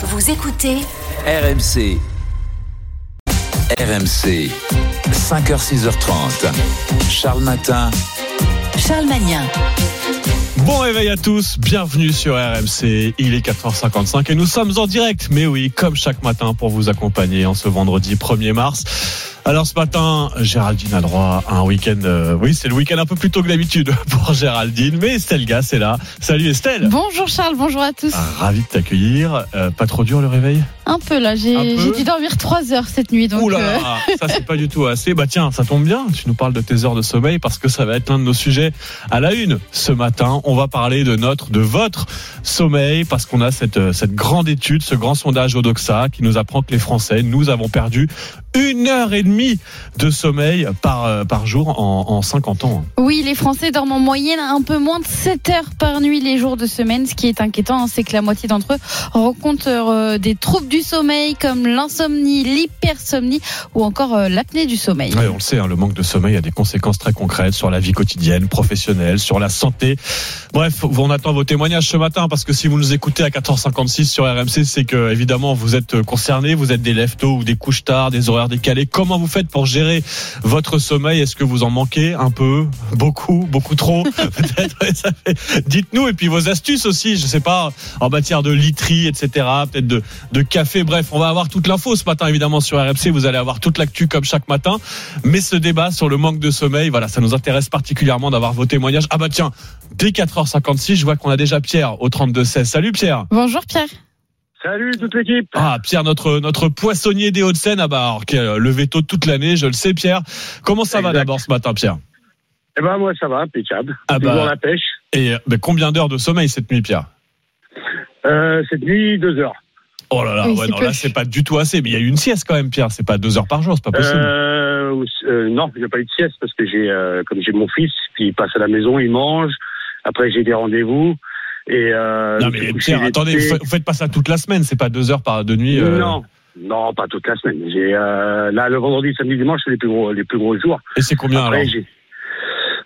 Vous écoutez RMC. RMC. 5h, 6h30. Charles Matin. Charles Magnin. Bon réveil à tous, bienvenue sur RMC, il est 4h55 et nous sommes en direct, mais oui, comme chaque matin pour vous accompagner en ce vendredi 1er mars. Alors ce matin, Géraldine a droit à un week-end. euh, oui, c'est le week-end un peu plus tôt que d'habitude pour Géraldine, mais Estelle Gas est là. Salut Estelle. Bonjour Charles, bonjour à tous. Ah, Ravi de t'accueillir. Euh, pas trop dur le réveil? Un peu là, j'ai dû dormir 3 heures cette nuit. Donc, Ouh là euh, ça c'est pas du tout assez. Bah tiens, ça tombe bien. Tu nous parles de tes heures de sommeil parce que ça va être l'un de nos sujets à la une ce matin. On va parler de notre, de votre sommeil parce qu'on a cette euh, cette grande étude, ce grand sondage Odoxa qui nous apprend que les Français, nous avons perdu une heure et demie de sommeil par euh, par jour en, en 50 ans. oui, les Français dorment en moyenne un peu moins de 7 heures par nuit les jours de semaine. Ce qui est inquiétant, hein, c'est que la moitié d'entre eux rencontrent euh, des troubles du sommeil comme l'insomnie, l'hypersomnie ou encore euh, l'apnée du sommeil. Ouais, on le sait, hein, le manque de sommeil a des conséquences très concrètes sur la vie quotidienne, professionnelle, sur la santé. Bref, on attend vos témoignages ce matin parce que si vous nous écoutez à 4h56 sur RMC, c'est que évidemment vous êtes concernés, vous êtes des lève-tôt ou des couches tard, des horaires décalés. Comment vous faites pour gérer votre sommeil? Est-ce que vous en manquez un peu, beaucoup, beaucoup trop Peut-être? Dites-nous et puis vos astuces aussi. Je sais pas en matière de literie, etc. Peut-être de, de café. Bref, on va avoir toute l'info ce matin évidemment sur RMC. Vous allez avoir toute l'actu comme chaque matin. Mais ce débat sur le manque de sommeil, voilà, ça nous intéresse particulièrement d'avoir vos témoignages. Ah bah tiens, dès 4h56, je vois qu'on a déjà Pierre au 32-16. Salut Pierre. Bonjour Pierre. Salut toute l'équipe. Ah Pierre, notre notre poissonnier des Hauts-de-Seine. Ah bah alors, qui a levé tôt toute l'année, je le sais Pierre. Comment ça va d'abord ce matin Pierre? Eh ben moi ça va, impeccable. Ah bah. la pêche. Et combien d'heures de sommeil cette nuit Pierre? Euh, cette nuit, deux heures. Oh là là, Oui, ouais, c'est non, peu. là c'est pas du tout assez. Mais il y a eu une sieste quand même Pierre. C'est pas deux heures par jour, c'est pas possible. Euh, euh, non, j'ai pas eu de sieste parce que j'ai, euh, comme j'ai mon fils, puis il passe à la maison, il mange. Après j'ai des rendez-vous et. Euh, non mais Pierre, attendez, vous faites- vous faites pas ça toute la semaine. C'est pas deux heures par de nuit. euh, Non, non, pas toute la semaine. J'ai euh, là le vendredi, samedi, dimanche, c'est les plus gros, les plus gros jours. Et c'est combien Après alors.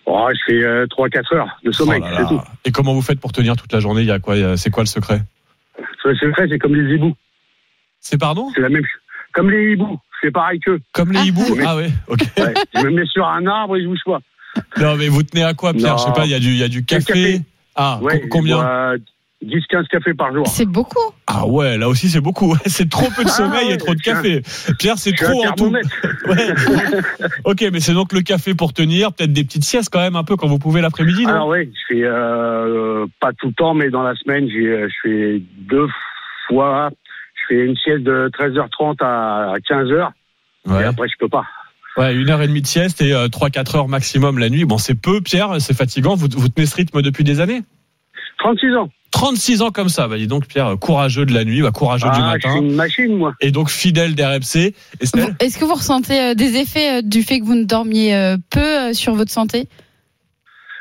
Oh, je fais euh, 3-4 heures de sommeil, Oh là c'est tout. Et comment vous faites pour tenir toute la journée? Il y a quoi? C'est quoi le secret? Le secret, c'est comme les hiboux. C'est pardon? C'est la même chose. Comme les hiboux, c'est pareil qu'eux. Comme les Ah. hiboux? Oui. Ah ouais, ok. Ouais. je me mets sur un arbre et je bouge pas. Non mais vous tenez à quoi Pierre? Non. Je sais pas, il y a du, il y a du café? Ah, Ouais, co- combien je bois 10-15 cafés par jour. C'est beaucoup. Ah ouais, là aussi c'est beaucoup. C'est trop peu de Ah sommeil ouais, et trop de un- café. Pierre, c'est trop en tout. thermomètre. Ouais. ok, mais c'est donc le café pour tenir, peut-être des petites siestes quand même un peu quand vous pouvez l'après-midi, non? Alors oui, je fais euh, pas tout le temps, mais dans la semaine, j'ai, euh, je fais deux fois. Je fais une sieste de 13h30 à 15h. Et après, je peux pas. Ouais, une heure et demie de sieste et euh, trois quatre heures maximum la nuit. Bon, c'est peu, Pierre, c'est fatigant. Vous, vous tenez ce rythme depuis des années? 36 ans. 36 ans comme ça. Bah, dis donc, Pierre, courageux de la nuit, bah, courageux du Ah, je suis matin. une machine, moi. Et donc fidèle d'RMC. Vous- Estelle? Est-ce que vous ressentez euh, des effets euh, du fait que vous ne dormiez euh, peu euh, sur votre santé?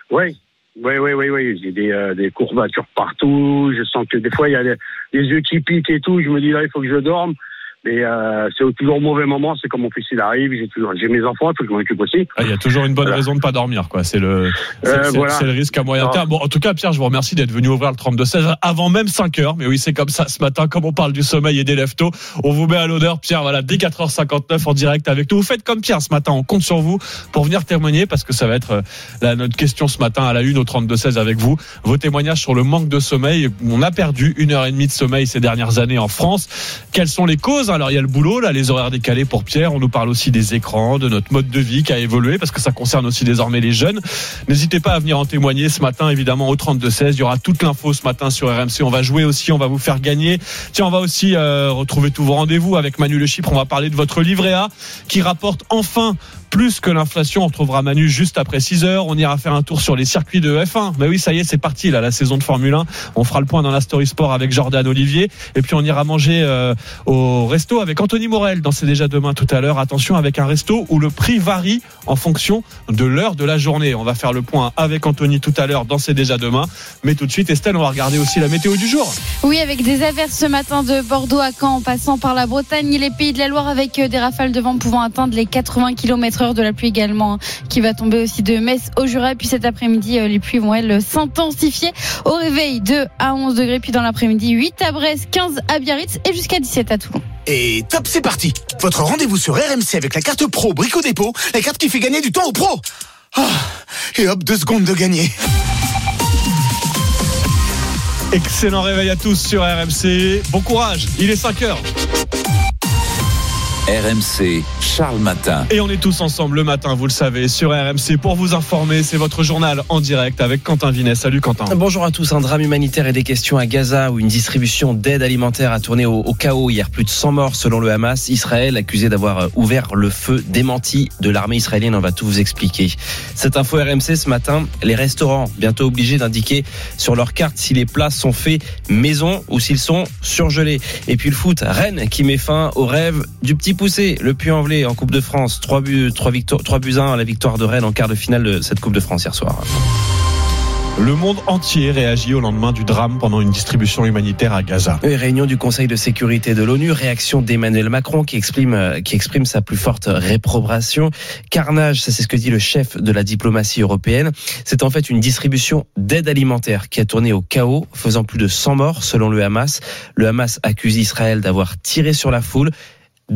Oui. Oui, oui, oui, oui. J'ai des, euh, des courbatures partout. Je sens que des fois, il y a des, des yeux qui piquent et tout. Je me dis, là, il faut que je dorme. Mais euh, c'est toujours au mauvais moment. C'est comme mon fils, il arrive. J'ai toujours, j'ai mes enfants, il faut que je m'en occupe aussi. Ah, Il y a toujours une bonne Voilà. raison de pas dormir, quoi. C'est le, c'est, Euh, c'est- voilà. c'est le risque à moyen Non. terme. Bon, en tout cas, Pierre, je vous remercie d'être venu ouvrir le 32-16 avant même 5 heures. Mais oui, c'est comme ça ce matin, comme on parle du sommeil et des lève-tôt. On vous met à l'honneur, Pierre, voilà, dès 4h59 en direct avec nous. Vous faites comme Pierre ce matin. On compte sur vous pour venir témoigner parce que ça va être euh, la, notre question ce matin à la une au 32-16 avec vous. Vos témoignages sur le manque de sommeil. On a perdu une heure et demie de sommeil ces dernières années en France. Quelles sont les causes? Alors, il y a le boulot, là, les horaires décalés pour Pierre. On nous parle aussi des écrans, de notre mode de vie qui a évolué parce que ça concerne aussi désormais les jeunes. N'hésitez pas à venir en témoigner ce matin, évidemment, au 32-16. Il y aura toute l'info ce matin sur RMC. On va jouer aussi, on va vous faire gagner. Tiens, on va aussi euh, retrouver tous vos rendez-vous avec Manu Le Chypre. On va parler de votre livret A qui rapporte enfin plus que l'inflation. On retrouvera Manu juste après 6 heures. On ira faire un tour sur les circuits de F1. Mais oui, ça y est, c'est parti, là, la saison de Formule 1. On fera le point dans la Story Sport avec Jordan Olivier. Et puis, on ira manger euh, au restaurant resto avec Anthony Morel dans C'est déjà demain tout à l'heure. Attention avec un resto où le prix varie en fonction de l'heure de la journée. On va faire le point avec Anthony tout à l'heure dans C'est déjà demain. Mais tout de suite, Estelle, on va regarder aussi la météo du jour. Oui, avec des averses ce matin de Bordeaux à Caen en passant par la Bretagne et les pays de la Loire avec euh, des rafales de vent pouvant atteindre les 80 km heure de la pluie également hein, qui va tomber aussi de Metz au Jura. Puis cet après-midi, euh, les pluies vont elles s'intensifier au réveil 2 à 11 degrés. Puis dans l'après-midi, 8 à Brest, 15 à Biarritz et jusqu'à 17 à Toulon. Et top, c'est parti Votre rendez-vous sur RMC avec la carte pro Brico Dépôt, la carte qui fait gagner du temps aux pros Ah, Et hop, deux secondes de gagner Excellent réveil à tous sur RMC. Bon courage, il est 5 heures. RMC, Charles Matin. Et on est tous ensemble le matin, vous le savez, sur RMC pour vous informer. C'est votre journal en direct avec Quentin Vinet. Salut Quentin. Bonjour à tous. Un drame humanitaire et des questions à Gaza où une distribution d'aide alimentaire a tourné au, au, chaos hier. Plus de 100 morts selon le Hamas. Israël accusé d'avoir ouvert le feu démenti de l'armée israélienne. On va tout vous expliquer. Cette info RMC ce matin. Les restaurants bientôt obligés d'indiquer sur leur carte si les plats sont faits maison ou s'ils sont surgelés. Et puis le foot. Rennes qui met fin au rêve du petit poussé. Le Puy-en-Velay en Coupe de France. 3 buts, 3 victoires, 3 buts 1 à la victoire de Rennes en quart de finale de cette Coupe de France hier soir. Le monde entier réagit au lendemain du drame pendant une distribution humanitaire à Gaza. Oui, réunion du Conseil de sécurité de l'ONU, réaction d'Emmanuel Macron qui exprime, qui exprime sa plus forte réprobation. Carnage, c'est ce que dit le chef de la diplomatie européenne. C'est en fait une distribution d'aide alimentaire qui a tourné au chaos, faisant plus de 100 morts selon le Hamas. Le Hamas accuse Israël d'avoir tiré sur la foule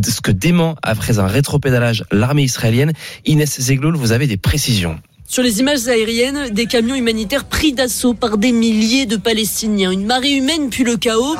ce que dément après un rétropédalage l'armée israélienne. Inès Zegloul, vous avez des précisions. Sur les images aériennes, des camions humanitaires pris d'assaut par des milliers de Palestiniens. Une marée humaine puis le chaos.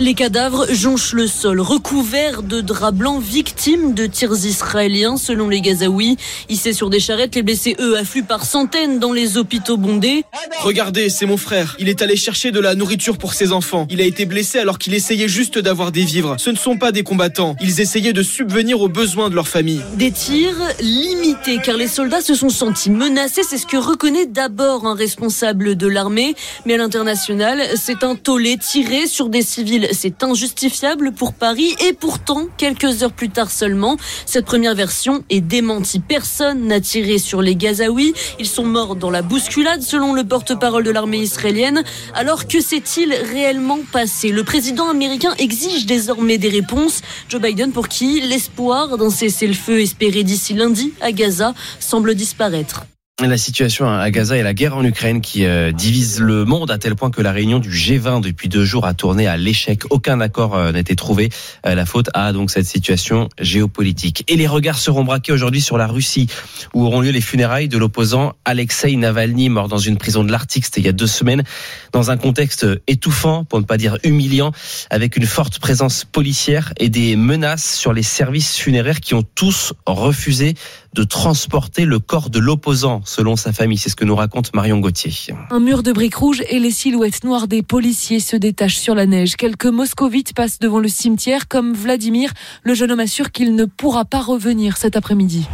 Les cadavres jonchent le sol, recouverts de draps blancs, victimes de tirs israéliens, selon les Gazaouis. Hissés sur des charrettes, les blessés, eux, affluent par centaines dans les hôpitaux bondés. Regardez, c'est mon frère. Il est allé chercher de la nourriture pour ses enfants. Il a été blessé alors qu'il essayait juste d'avoir des vivres. Ce ne sont pas des combattants. Ils essayaient de subvenir aux besoins de leur famille. Des tirs limités, car les soldats se sont sentis menacés. C'est ce que reconnaît d'abord un responsable de l'armée. Mais à l'international, c'est un tollé tiré sur des civils. C'est injustifiable pour Paris. Et pourtant, quelques heures plus tard seulement, cette première version est démentie. Personne n'a tiré sur les Gazaouis. Ils sont morts dans la bousculade, selon le porte-parole de l'armée israélienne. Alors que s'est-il réellement passé? Le président américain exige désormais des réponses. Joe Biden, pour qui l'espoir d'un cessez-le-feu espéré d'ici lundi à Gaza semble disparaître. La situation à Gaza et la guerre en Ukraine qui euh, divise le monde à tel point que la réunion du G20 depuis deux jours a tourné à l'échec. Aucun accord euh, n'a été trouvé. Euh, la faute à donc cette situation géopolitique. Et les regards seront braqués aujourd'hui sur la Russie où auront lieu les funérailles de l'opposant Alexei Navalny mort dans une prison de l'Arctique. Il y a deux semaines dans un contexte étouffant pour ne pas dire humiliant avec une forte présence policière et des menaces sur les services funéraires qui ont tous refusé de transporter le corps de l'opposant, selon sa famille. C'est ce que nous raconte Marion Gauthier. Un mur de briques rouges et les silhouettes noires des policiers se détachent sur la neige. Quelques moscovites passent devant le cimetière, comme Vladimir. Le jeune homme assure qu'il ne pourra pas revenir cet après-midi.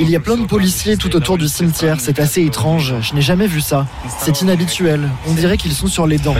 Il y a plein de policiers tout autour du cimetière. C'est assez étrange. Je n'ai jamais vu ça. C'est inhabituel. On dirait qu'ils sont sur les dents.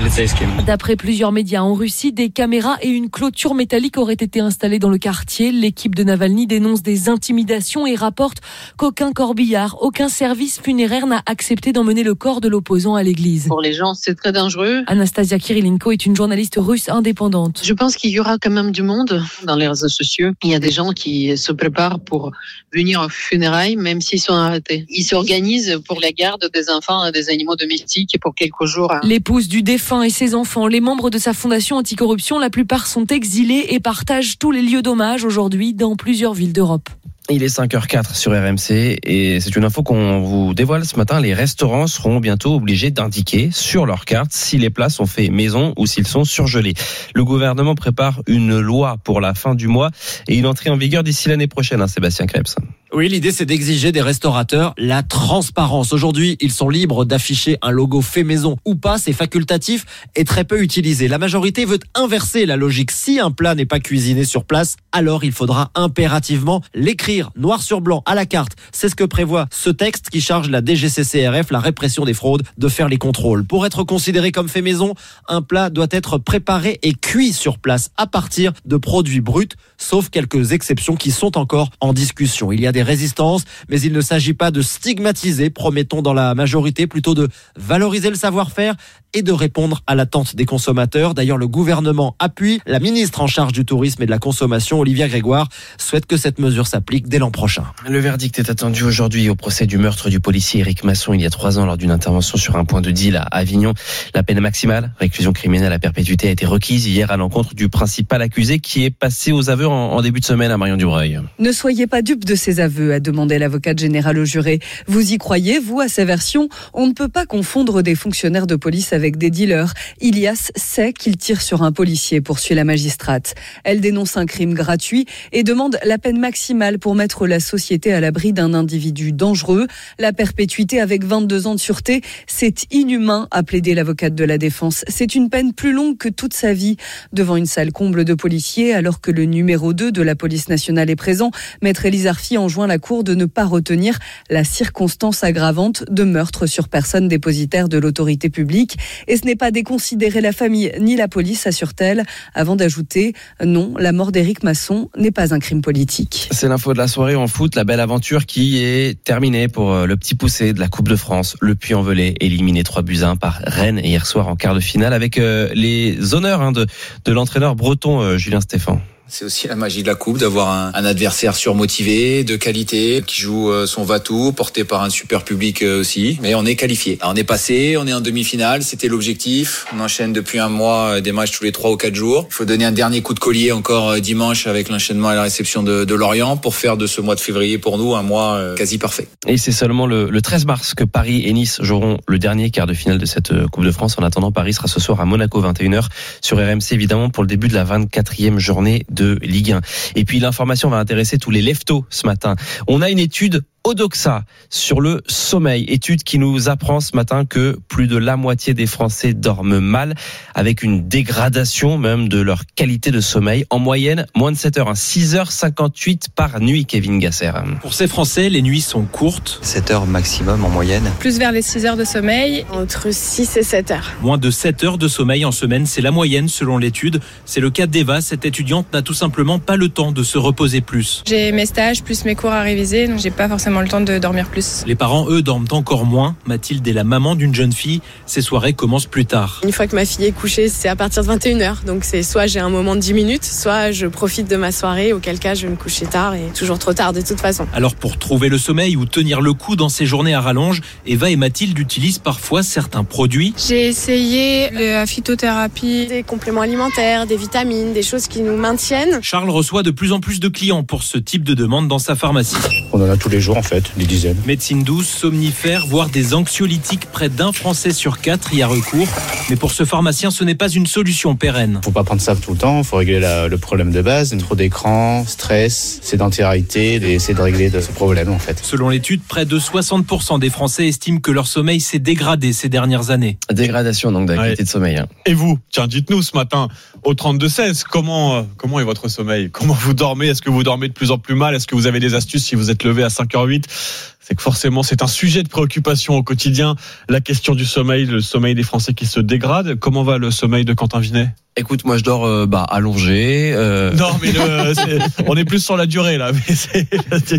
D'après plusieurs médias en Russie, des caméras et une clôture métallique auraient été installées dans le quartier. L'équipe de Navalny dénonce des intimidations et rapporte qu'aucun corbillard, aucun service funéraire n'a accepté d'emmener le corps de l'opposant à l'église. Pour les gens, c'est très dangereux. Anastasia Kirilenko est une journaliste russe indépendante. Je pense qu'il y aura quand même du monde dans les réseaux sociaux. Il y a des gens qui se préparent pour venir aux funérailles, même s'ils sont arrêtés. Ils s'organisent pour la garde des enfants et des animaux domestiques pour quelques jours. L'épouse du défunt et ses enfants, les membres de sa fondation anticorruption, la plupart sont exilés et partagent tous les lieux d'hommage aujourd'hui dans plusieurs villes d'Europe d'Europe il est 5h04 sur RMC et c'est une info qu'on vous dévoile ce matin. Les restaurants seront bientôt obligés d'indiquer sur leur carte si les plats sont faits maison ou s'ils sont surgelés. Le gouvernement prépare une loi pour la fin du mois et une entrée en vigueur d'ici l'année prochaine, hein, Sébastien Krebs. Oui, l'idée c'est d'exiger des restaurateurs la transparence. Aujourd'hui, ils sont libres d'afficher un logo fait maison ou pas, c'est facultatif et très peu utilisé. La majorité veut inverser la logique. Si un plat n'est pas cuisiné sur place, alors il faudra impérativement l'écrire noir sur blanc à la carte. C'est ce que prévoit ce texte qui charge la DGCCRF, la répression des fraudes, de faire les contrôles. Pour être considéré comme fait maison, un plat doit être préparé et cuit sur place à partir de produits bruts, sauf quelques exceptions qui sont encore en discussion. Il y a des résistances, mais il ne s'agit pas de stigmatiser, promettons dans la majorité, plutôt de valoriser le savoir-faire et de répondre à l'attente des consommateurs. D'ailleurs, le gouvernement appuie. La ministre en charge du tourisme et de la consommation, Olivia Grégoire, souhaite que cette mesure s'applique dès l'an prochain. Le verdict est attendu aujourd'hui au procès du meurtre du policier Éric Masson il y a trois ans lors d'une intervention sur un point de deal à Avignon. La peine maximale, réclusion criminelle à perpétuité, a été requise hier à l'encontre du principal accusé qui est passé aux aveux en, en début de semaine à Marion Dubreuil. Ne soyez pas dupe de ces aveux, a demandé l'avocate générale au juré. Vous y croyez, vous, à sa version? On ne peut pas confondre des fonctionnaires de police avec des dealers. Ilias sait qu'il tire sur un policier, poursuit la magistrate. Elle dénonce un crime gratuit et demande la peine maximale pour mettre la société à l'abri d'un individu dangereux. La perpétuité avec 22 ans de sûreté, c'est inhumain, a plaidé l'avocate de la défense. C'est une peine plus longue que toute sa vie devant une salle comble de policiers alors que le numéro 2 de la police nationale est présent. Maître Élise Arfi enjoint la cour de ne pas retenir la circonstance aggravante de meurtre sur personne dépositaire de l'autorité publique. Et ce n'est pas déconsidérer la famille ni la police, assure-t-elle, avant d'ajouter non, la mort d'Éric Masson n'est pas un crime politique. C'est l'info de la soirée en foot, la belle aventure qui est terminée pour euh, le petit poussé de la Coupe de France, le Puy-en-Velay, éliminé 3 buts 1 par Rennes hier soir en quart de finale avec euh, les honneurs hein, de, de l'entraîneur breton euh, Julien Stéphan. C'est aussi la magie de la coupe d'avoir un, un, adversaire surmotivé, de qualité, qui joue euh, son va-tout, porté par un super public euh, aussi. Mais on est qualifié. On est passé, on est en demi-finale, c'était l'objectif. On enchaîne depuis un mois euh, des matchs tous les trois ou quatre jours. Il faut donner un dernier coup de collier encore dimanche avec l'enchaînement et la réception de, de, Lorient pour faire de ce mois de février pour nous un mois quasi parfait. Et c'est seulement le, le 13 mars que Paris et Nice joueront le dernier quart de finale de cette Coupe de France. En attendant, Paris sera ce soir à Monaco 21h sur RMC évidemment pour le début de la 24e journée de Ligue 1. Et puis l'information va intéresser tous les leftos ce matin. On a une étude Odoxa sur le sommeil. Étude qui nous apprend ce matin que plus de la moitié des Français dorment mal, avec une dégradation même de leur qualité de sommeil. En moyenne, moins de 7 heures, 6h58 par nuit, Kevin Gasser. Pour ces Français, les nuits sont courtes. 7 heures maximum en moyenne. Plus vers les 6 heures de sommeil, entre 6 et 7 heures. Moins de 7 heures de sommeil en semaine, c'est la moyenne selon l'étude. C'est le cas d'Eva. Cette étudiante n'a tout simplement pas le temps de se reposer plus. J'ai mes stages plus mes cours à réviser, donc j'ai pas forcément le temps de dormir plus. Les parents, eux, dorment encore moins. Mathilde est la maman d'une jeune fille. Ses soirées commencent plus tard. Une fois que ma fille est couchée, c'est à partir de 21h. Donc c'est soit j'ai un moment de 10 minutes, soit je profite de ma soirée, auquel cas je vais me coucher tard et toujours trop tard de toute façon. Alors pour trouver le sommeil ou tenir le coup dans ces journées à rallonge, Eva et Mathilde utilisent parfois certains produits. J'ai essayé la phytothérapie, des compléments alimentaires, des vitamines, des choses qui nous maintiennent. Charles reçoit de plus en plus de clients pour ce type de demande dans sa pharmacie. On en a tous les jours en fait des dizaines. Médecine douce, somnifères, voire des anxiolytiques, près d'un Français sur quatre y a recours. Mais pour ce pharmacien, ce n'est pas une solution pérenne. Faut pas prendre ça tout le temps, faut régler la, le problème de base. Trop d'écran, stress, sédentarité, et essayer de régler de ce problème en fait. Selon l'étude, près de 60% des Français estiment que leur sommeil s'est dégradé ces dernières années. Dégradation donc de la qualité ouais. de sommeil. Hein. Et vous, tiens, dites-nous ce matin au 32-16, comment, euh, comment est votre sommeil? Comment vous dormez? Est-ce que vous dormez de plus en plus mal? Est-ce que vous avez des astuces si vous êtes levé à 5h08 2008 c'est que forcément c'est un sujet de préoccupation au quotidien, la question du sommeil, le sommeil des Français qui se dégrade. Comment va le sommeil de Quentin Vinet? Écoute, moi je dors euh, bah, allongé. Euh... Non, mais le, est, on est plus sur la durée là. Mais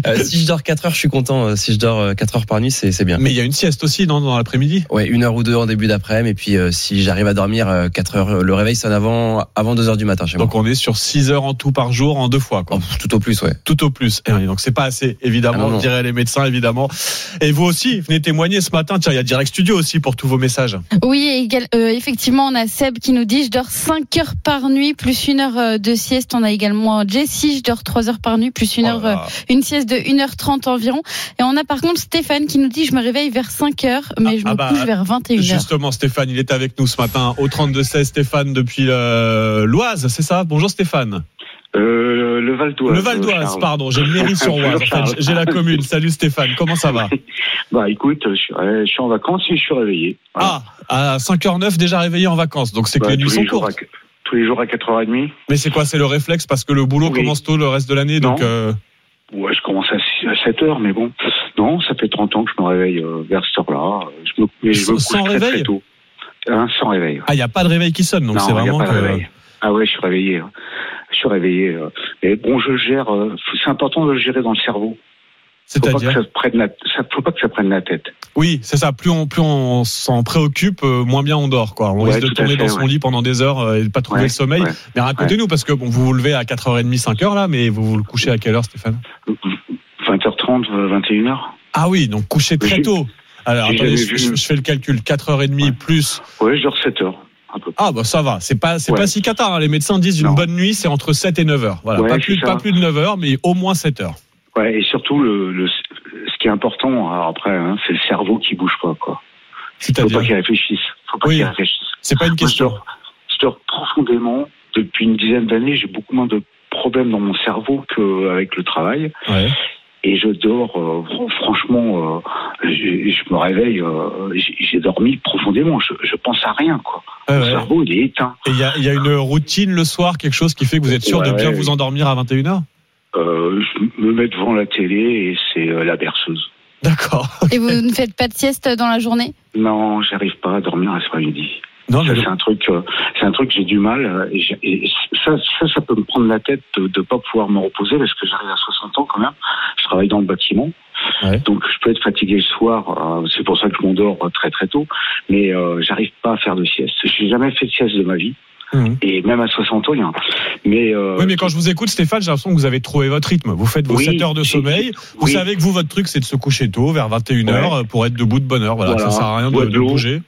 euh, si je dors 4 heures, je suis content. Si je dors 4 heures par nuit, c'est bien. Mais il y a une sieste aussi non, dans l'après-midi? Ouais, une heure ou deux en début d'après-midi. Et puis euh, si j'arrive à dormir 4 heures, le réveil sonne avant, avant 2 heures du matin chez donc moi. Donc on est sur 6 heures en tout par jour en deux fois. Quoi. Oh, tout au plus, ouais. Tout au plus. Et donc c'est pas assez, évidemment, ah non, non. diraient les médecins, évidemment. Et vous aussi, venez témoigner ce matin. Tiens, il y a Direct Studio aussi pour tous vos messages. Oui, euh, effectivement, on a Seb qui nous dit je dors 5 heures par nuit plus une heure de sieste. On a également Jessie, je dors 3 heures par nuit, plus une heure, Oh euh, une sieste de 1h30 environ. Et on a par contre Stéphane qui nous dit, je me réveille vers 5 heures, mais je me ah bah, couche vers 21h. Justement, Stéphane, il est avec nous ce matin au 32-16. Stéphane depuis euh, l'Oise, c'est ça? Bonjour Stéphane. Euh, le Val d'Oise. Le Val d'Oise, pardon, j'ai le. En fait, Charles. j'ai la commune. Salut Stéphane, comment ça va Bah écoute, je suis, suis en vacances et je suis réveillé. Ah, à 5h09 déjà réveillé en vacances, donc c'est que Bah, les nuits tous sont les jours courtes. à- tous les jours à 4h30. Mais c'est quoi C'est le réflexe parce que le boulot Oui. commence tôt le reste de l'année, donc euh, Ouais, je commence à 7h, mais bon. Non, ça fait 30 ans que je me réveille euh, vers cette heure-là. Je me, couche sans très, réveil très tôt. Hein, sans réveil. ah, il y a pas de réveil qui sonne, donc c'est il y a vraiment pas de que réveil. Ah ouais, je suis réveillé. Je suis réveillé. euh. Mais bon, je gère. euh, C'est important de le gérer dans le cerveau. Faut C'est-à-dire ça, faut pas que ça prenne la tête. Oui, c'est ça. Plus on, plus on s'en préoccupe, euh, moins bien on dort. Quoi. On Ouais, risque de tomber fait, dans son ouais. lit pendant des heures euh, et de pas trouver Ouais, le sommeil. Mais racontez-nous, parce que bon, vous vous levez à 4h30, 5h là, mais vous vous le couchez à quelle heure, Stéphane? 20h30, 21h. Ah oui, donc coucher très tôt. Alors attendez, je, vu. je fais le calcul. 4h30 plus. Ouais, je dors 7h. Un peu. Ah bah ça va, c'est pas c'est Ouais. pas si catar. hein. Les médecins disent une Non. bonne nuit, c'est entre 7 et 9 heures. Voilà, Ouais, pas plus ça. pas plus de 9 heures, mais au moins 7 heures. Ouais, et surtout, le, le, ce qui est important, alors après, hein, c'est le cerveau qui bouge pas, quoi. Faut C'est-à-dire pas qu'il réfléchisse. Faut pas Oui. qu'il réfléchisse. C'est pas une Moi, je question. dors, je dors profondément. Depuis une dizaine d'années, j'ai beaucoup moins de problèmes dans mon cerveau qu'avec le travail. Ouais. Et je dors, euh, fr- franchement, euh, je me réveille, euh, j'ai j'ai dormi profondément. Je, je pense à rien, quoi. Ouais, ouais. cerveau, il est éteint. Et il y a, il y a une routine le soir, quelque chose qui fait que vous êtes sûr de Ouais. bien vous endormir à 21h Euh, je me mets devant la télé et c'est euh, la berceuse. D'accord. Et vous ne faites pas de sieste dans la journée? Non, j'arrive pas à dormir à ce midi. Non, mais c'est un truc, euh, c'est un truc que j'ai du mal. euh, Et, j'ai- et ça, ça, ça peut me prendre la tête de ne pas pouvoir me reposer parce que j'arrive à 60 ans quand même. Je travaille dans le bâtiment, Ouais. donc je peux être fatigué le soir. euh, c'est pour ça que je m'endors euh, très très tôt. Mais euh, j'arrive pas à faire de sieste. J'ai jamais fait de sieste de ma vie. Mhm. Et même à 60 ans, il y a un- Mais euh, Oui, mais quand je vous écoute, Stéphane, j'ai l'impression que vous avez trouvé votre rythme. Vous faites vos Oui, 7 heures de sommeil. Vous oui. savez que vous, votre truc, c'est de se coucher tôt, vers 21h, pour être debout de bonne heure. Voilà, Voilà. ça sert à rien de, de de l'eau. bouger.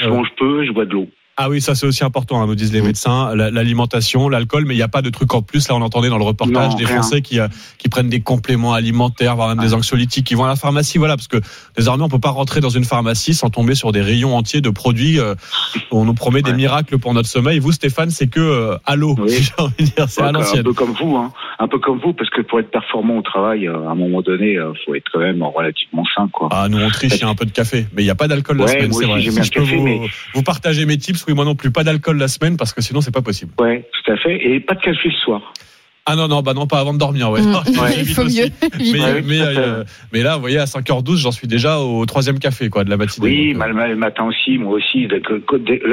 je mange peu, je bois de l'eau. Ah oui, ça c'est aussi important, hein, nous disent les médecins, la- l'alimentation, l'alcool, mais il n'y a pas de truc en plus. Là, on entendait dans le reportage Non, des. Français qui, euh, qui prennent des compléments alimentaires, voire même des anxiolytiques, qui vont à la pharmacie, voilà, parce que désormais on peut pas rentrer dans une pharmacie sans tomber sur des rayons entiers de produits. euh, où on nous promet des miracles pour notre sommeil. Vous, Stéphane, c'est que euh, à l'eau, Oui. si j'ai envie de dire, c'est à un l'ancienne. peu comme vous, hein. Un peu comme vous, parce que pour être performant au travail, euh, à un moment donné, il faut être quand même relativement sain, quoi. Ah, nous on triche, il y a un peu de café, mais il n'y a pas d'alcool la Ouais, semaine, moi c'est vrai. j'aime Si bien je le peux café, vous, mais- vous partager mes tips, oui, moi non plus, pas d'alcool la semaine, parce que sinon c'est pas possible. Ouais, tout à fait. Et pas de café le soir. Ah non, non, bah non, pas avant de dormir, ouais. Mm. Ouais, il faut mieux. Mais, euh, mais là, vous voyez, à 5h12, j'en suis déjà au troisième café, quoi, de la matinée. Oui, Donc, euh, mal, mal, le matin aussi, moi aussi. Là,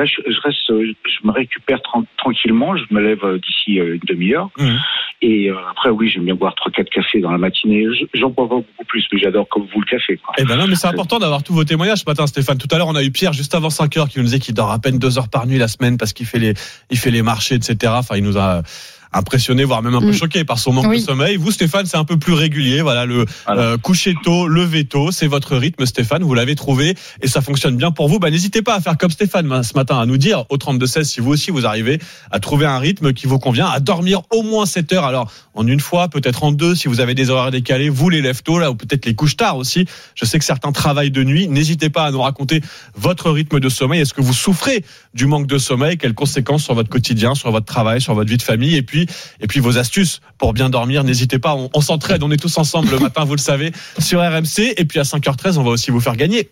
je, je reste, euh, je me récupère tran- tranquillement. Je me lève d'ici une demi-heure. Mhm. Et après, oui, j'aime bien boire 3-4 cafés dans la matinée. Je- J'en bois pas beaucoup plus, mais j'adore comme vous le café. Quoi. Eh ben non, mais c'est important d'avoir tous vos témoignages ce matin, Stéphane. Tout à l'heure, on a eu Pierre juste avant 5 heures qui nous disait qu'il dort à peine 2 heures par nuit la semaine parce qu'il fait les, il fait les marchés, etc. Enfin, il nous a impressionné, voire même un peu Mm. choqué par son manque Oui. de sommeil. Vous, Stéphane, c'est un peu plus régulier. Voilà, le euh, coucher tôt, lever tôt, c'est votre rythme, Stéphane. Vous l'avez trouvé et ça fonctionne bien pour vous. Bah, n'hésitez pas à faire comme Stéphane ce matin, à nous dire au 32-16 si vous aussi vous arrivez à trouver un rythme qui vous convient, à dormir au moins 7 heures. Alors, en une fois, peut-être en deux, si vous avez des horaires décalés, vous les lève tôt, là, ou peut-être les couches tard aussi. Je sais que certains travaillent de nuit. N'hésitez pas à nous raconter votre rythme de sommeil. Est-ce que vous souffrez du manque de sommeil? Quelles conséquences sur votre quotidien, sur votre travail, sur votre vie de famille? Et puis, et puis vos astuces pour bien dormir. N'hésitez pas. On, on s'entraide. On est tous ensemble le matin, vous le savez, sur RMC. Et puis à 5h13, on va aussi vous faire gagner.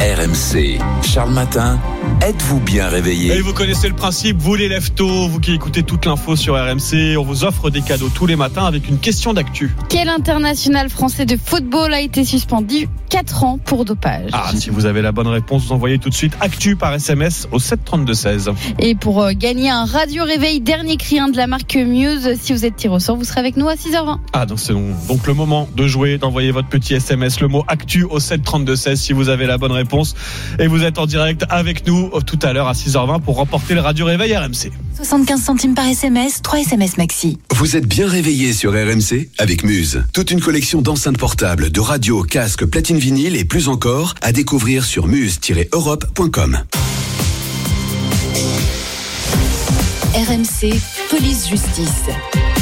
RMC, Charles Matin, êtes-vous bien Et réveillé vous connaissez le principe, vous les lève tôt, vous qui écoutez toute l'info sur RMC, on vous offre des cadeaux tous les matins avec une question d'actu. Quel international français de football a été suspendu 4 ans pour dopage? Ah, si vous avez la bonne réponse, vous envoyez tout de suite actu par SMS au 732-16. Et pour euh, gagner un radio réveil dernier cri de la marque Muse, si vous êtes tiré au sort, vous serez avec nous à 6h20. Ah, donc c'est donc, donc le moment de jouer, d'envoyer votre petit SMS, le mot actu au 732-16 si vous avez la bonne réponse. Et vous êtes en direct avec nous euh, tout à l'heure à 6h20 pour remporter le radio réveil RMC. 75 centimes par SMS, 3 SMS maxi. Vous êtes bien réveillé sur RMC avec Muse. Toute une collection d'enceintes portables, de radios, casques, platines vinyles et plus encore à découvrir sur muse-europe.com. RMC, police justice.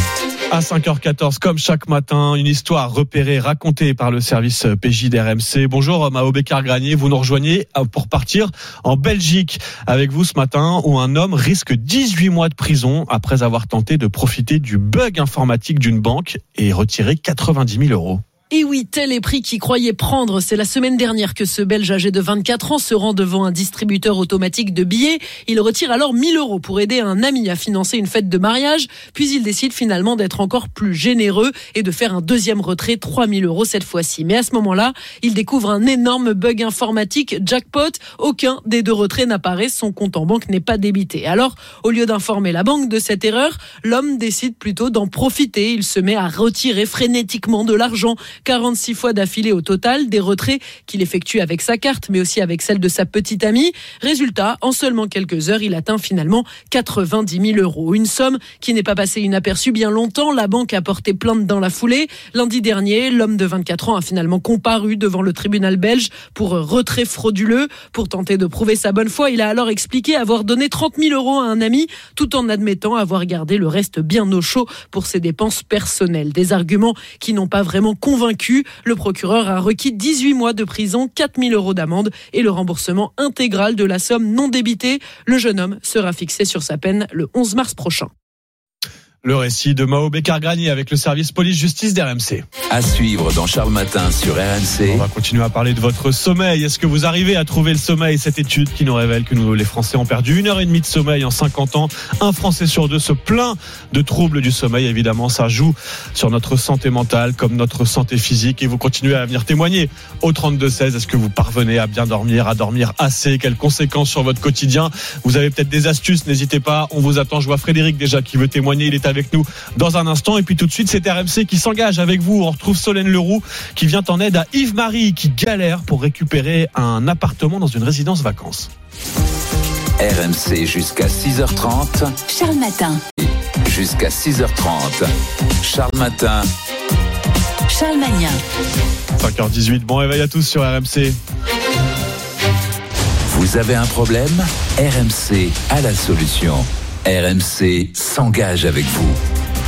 À 5h14, comme chaque matin, une histoire repérée, racontée par le service PJ d'RMC. Bonjour Mao Bécard-Granier, vous nous rejoignez pour partir en Belgique avec vous ce matin où un homme risque 18 mois de prison après avoir tenté de profiter du bug informatique d'une banque et retirer 90 000 euros. Et oui, tel est prix qu'il croyait prendre. C'est la semaine dernière que ce Belge âgé de 24 ans se rend devant un distributeur automatique de billets. Il retire alors 1000 euros pour aider un ami à financer une fête de mariage. Puis il décide finalement d'être encore plus généreux et de faire un deuxième retrait, 3000 euros cette fois-ci. Mais à ce moment-là, il découvre un énorme bug informatique, jackpot. Aucun des deux retraits n'apparaît. Son compte en banque n'est pas débité. Alors, au lieu d'informer la banque de cette erreur, l'homme décide plutôt d'en profiter. Il se met à retirer frénétiquement de l'argent 46 fois d'affilée au total, des retraits qu'il effectue avec sa carte, mais aussi avec celle de sa petite amie. Résultat, en seulement quelques heures, il atteint finalement 90 000 euros. Une somme qui n'est pas passée inaperçue bien longtemps. La banque a porté plainte dans la foulée. Lundi dernier, l'homme de 24 ans a finalement comparu devant le tribunal belge pour retrait frauduleux. Pour tenter de prouver sa bonne foi, il a alors expliqué avoir donné 30 000 euros à un ami, tout en admettant avoir gardé le reste bien au chaud pour ses dépenses personnelles. Des arguments qui n'ont pas vraiment convaincu le procureur a requis 18 mois de prison, 4000 euros d'amende et le remboursement intégral de la somme non débitée. Le jeune homme sera fixé sur sa peine le 11 mars prochain. Le récit de Mao Bécard-Granier avec le service police-justice d'RMC. À suivre dans Charles Matin sur RMC. On va continuer à parler de votre sommeil. Est-ce que vous arrivez à trouver le sommeil Cette étude qui nous révèle que nous, les Français, ont perdu une heure et demie de sommeil en 50 ans? Un Français sur deux se plaint de troubles du sommeil. Évidemment, ça joue sur notre santé mentale comme notre santé physique. Et vous continuez à venir témoigner au 32-16. Est-ce que vous parvenez à bien dormir, à dormir assez? Quelles conséquences sur votre quotidien? Vous avez peut-être des astuces. N'hésitez pas. On vous attend. Je vois Frédéric déjà qui veut témoigner. Il est avec nous dans un instant. Et puis tout de suite, c'est RMC qui s'engage avec vous. On retrouve Solène Leroux qui vient en aide à Yves-Marie qui galère pour récupérer un appartement dans une résidence vacances. RMC jusqu'à 6h30. Charles Matin. Jusqu'à 6h30. Charles Matin. Charles Magnin. 5h18. Bon réveil à tous sur RMC. Vous avez un problème? RMC a la solution. RMC s'engage avec vous.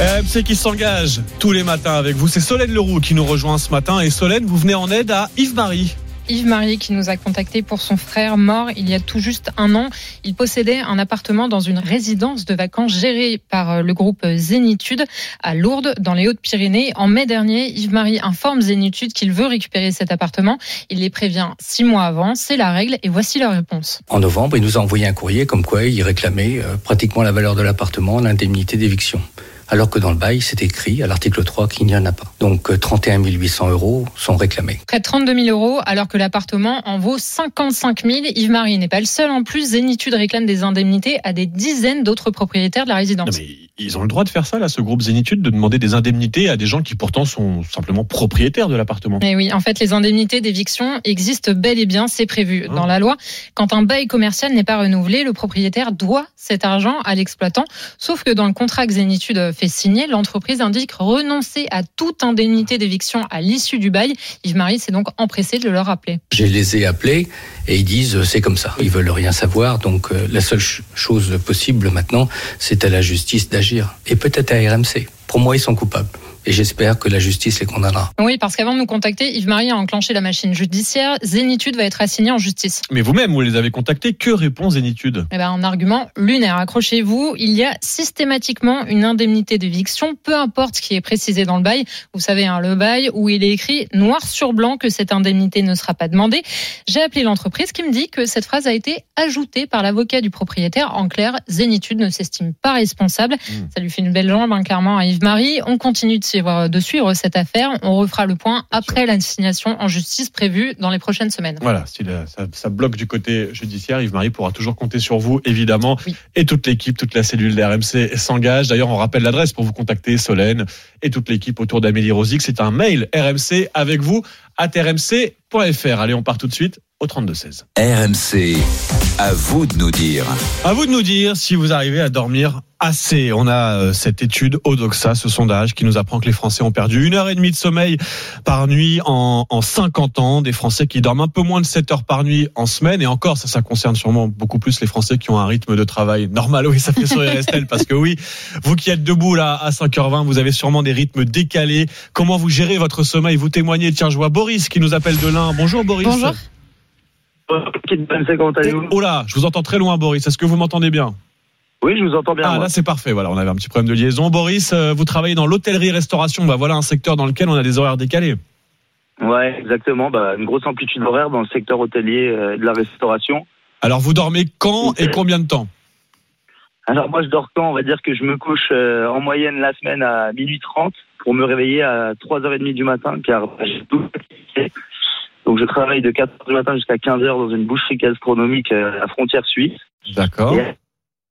RMC qui s'engage tous les matins avec vous. C'est Solène Leroux qui nous rejoint ce matin. Et Solène, vous venez en aide à Yves-Marie. Yves-Marie qui nous a contacté pour son frère mort il y a tout juste un an. Il possédait un appartement dans une résidence de vacances gérée par le groupe Zénitude à Lourdes, dans les Hautes-Pyrénées. En mai dernier, Yves-Marie informe Zénitude qu'il veut récupérer cet appartement. Il les prévient six mois avant. C'est la règle et voici leur réponse. En novembre, il nous a envoyé un courrier comme quoi il réclamait euh, pratiquement la valeur de l'appartement, l'indemnité d'éviction alors que dans le bail, c'est écrit à l'article 3 qu'il n'y en a pas. Donc 31 800 euros sont réclamés. Près de 32 000 euros, alors que l'appartement en vaut 55 000. Yves-Marie n'est pas le seul. En plus, Zénitude réclame des indemnités à des dizaines d'autres propriétaires de la résidence. Non, mais ils ont le droit de faire ça, là, ce groupe Zénitude, de demander des indemnités à des gens qui pourtant sont simplement propriétaires de l'appartement. Mais oui, en fait, les indemnités d'éviction existent bel et bien, c'est prévu dans la loi. Quand un bail commercial n'est pas renouvelé, le propriétaire doit cet argent à l'exploitant. Sauf que dans le contrat que Zénitude fait signer, l'entreprise indique renoncer à toute indemnité d'éviction à l'issue du bail. Yves-Marie s'est donc empressé de le rappeler. Je les ai appelés et ils disent c'est comme ça. Ils veulent rien savoir. Donc euh, la seule chose possible maintenant, c'est à la justice d'agir et peut-être à RMC. Pour moi, ils sont coupables et j'espère que la justice les condamnera. Oui, parce qu'avant de nous contacter, Yves-Marie a enclenché la machine judiciaire. Zénitude va être assignée en justice. Mais vous-même, vous les avez contactés. Que répond Zénitude? Eh ben, Un argument lunaire. Accrochez-vous, il y a systématiquement une indemnité d'éviction, peu importe ce qui est précisé dans le bail. Vous savez, hein, le bail où il est écrit noir sur blanc que cette indemnité ne sera pas demandée. J'ai appelé l'entreprise qui me dit que cette phrase a été ajoutée par l'avocat du propriétaire. En clair, Zénitude ne s'estime pas responsable. Mmh. Ça lui fait une belle jambe, hein, clairement, à Yves-Marie. On continue de de suivre cette affaire. On refera le point après l'assignation en justice prévue dans les prochaines semaines. Voilà, si ça, ça, bloque du côté judiciaire, Yves-Marie pourra toujours compter sur vous, évidemment. Oui. Et toute l'équipe, toute la cellule d'RMC s'engage. D'ailleurs, on rappelle l'adresse pour vous contacter, Solène, et toute l'équipe autour d'Amélie Rosic. C'est un mail RMC avec vous à rmc.fr. Allez, on part tout de suite au 32-16. RMC, à vous de nous dire. À vous de nous dire si vous arrivez à dormir assez. On a euh, cette étude Odoxa, ce sondage qui nous apprend que les Français ont perdu une heure et demie de sommeil par nuit en, en 50 ans. Des Français qui dorment un peu moins de 7 heures par nuit en semaine. Et encore, ça, ça concerne sûrement beaucoup plus les Français qui ont un rythme de travail normal. Oui, ça fait sourire Estelle parce que oui, vous qui êtes debout là à 5h20, vous avez sûrement des rythmes décalés. Comment vous gérez votre sommeil? Vous témoignez. Tiens, je vois Boris qui nous appelle de l'Ain. Bonjour Boris. Bonjour. Oh là, je vous entends très loin, Boris. Est-ce que vous m'entendez bien? Oui, je vous entends bien. Ah, moi. là, c'est parfait. Voilà, on avait un petit problème de liaison. Boris, euh, vous travaillez dans l'hôtellerie-restauration. Bah, voilà un secteur dans lequel on a des horaires décalés. Ouais, exactement. Bah, une grosse amplitude horaire dans le secteur hôtelier euh, et de la restauration. Alors, vous dormez quand et combien de temps? Alors moi, je dors quand? On va dire que je me couche euh, en moyenne la semaine à minuit 30 pour me réveiller à 3h30 du matin, car j'ai tout. Donc je travaille de 4h du matin jusqu'à 15h dans une boucherie gastronomique euh, à la frontière suisse. D'accord. Et-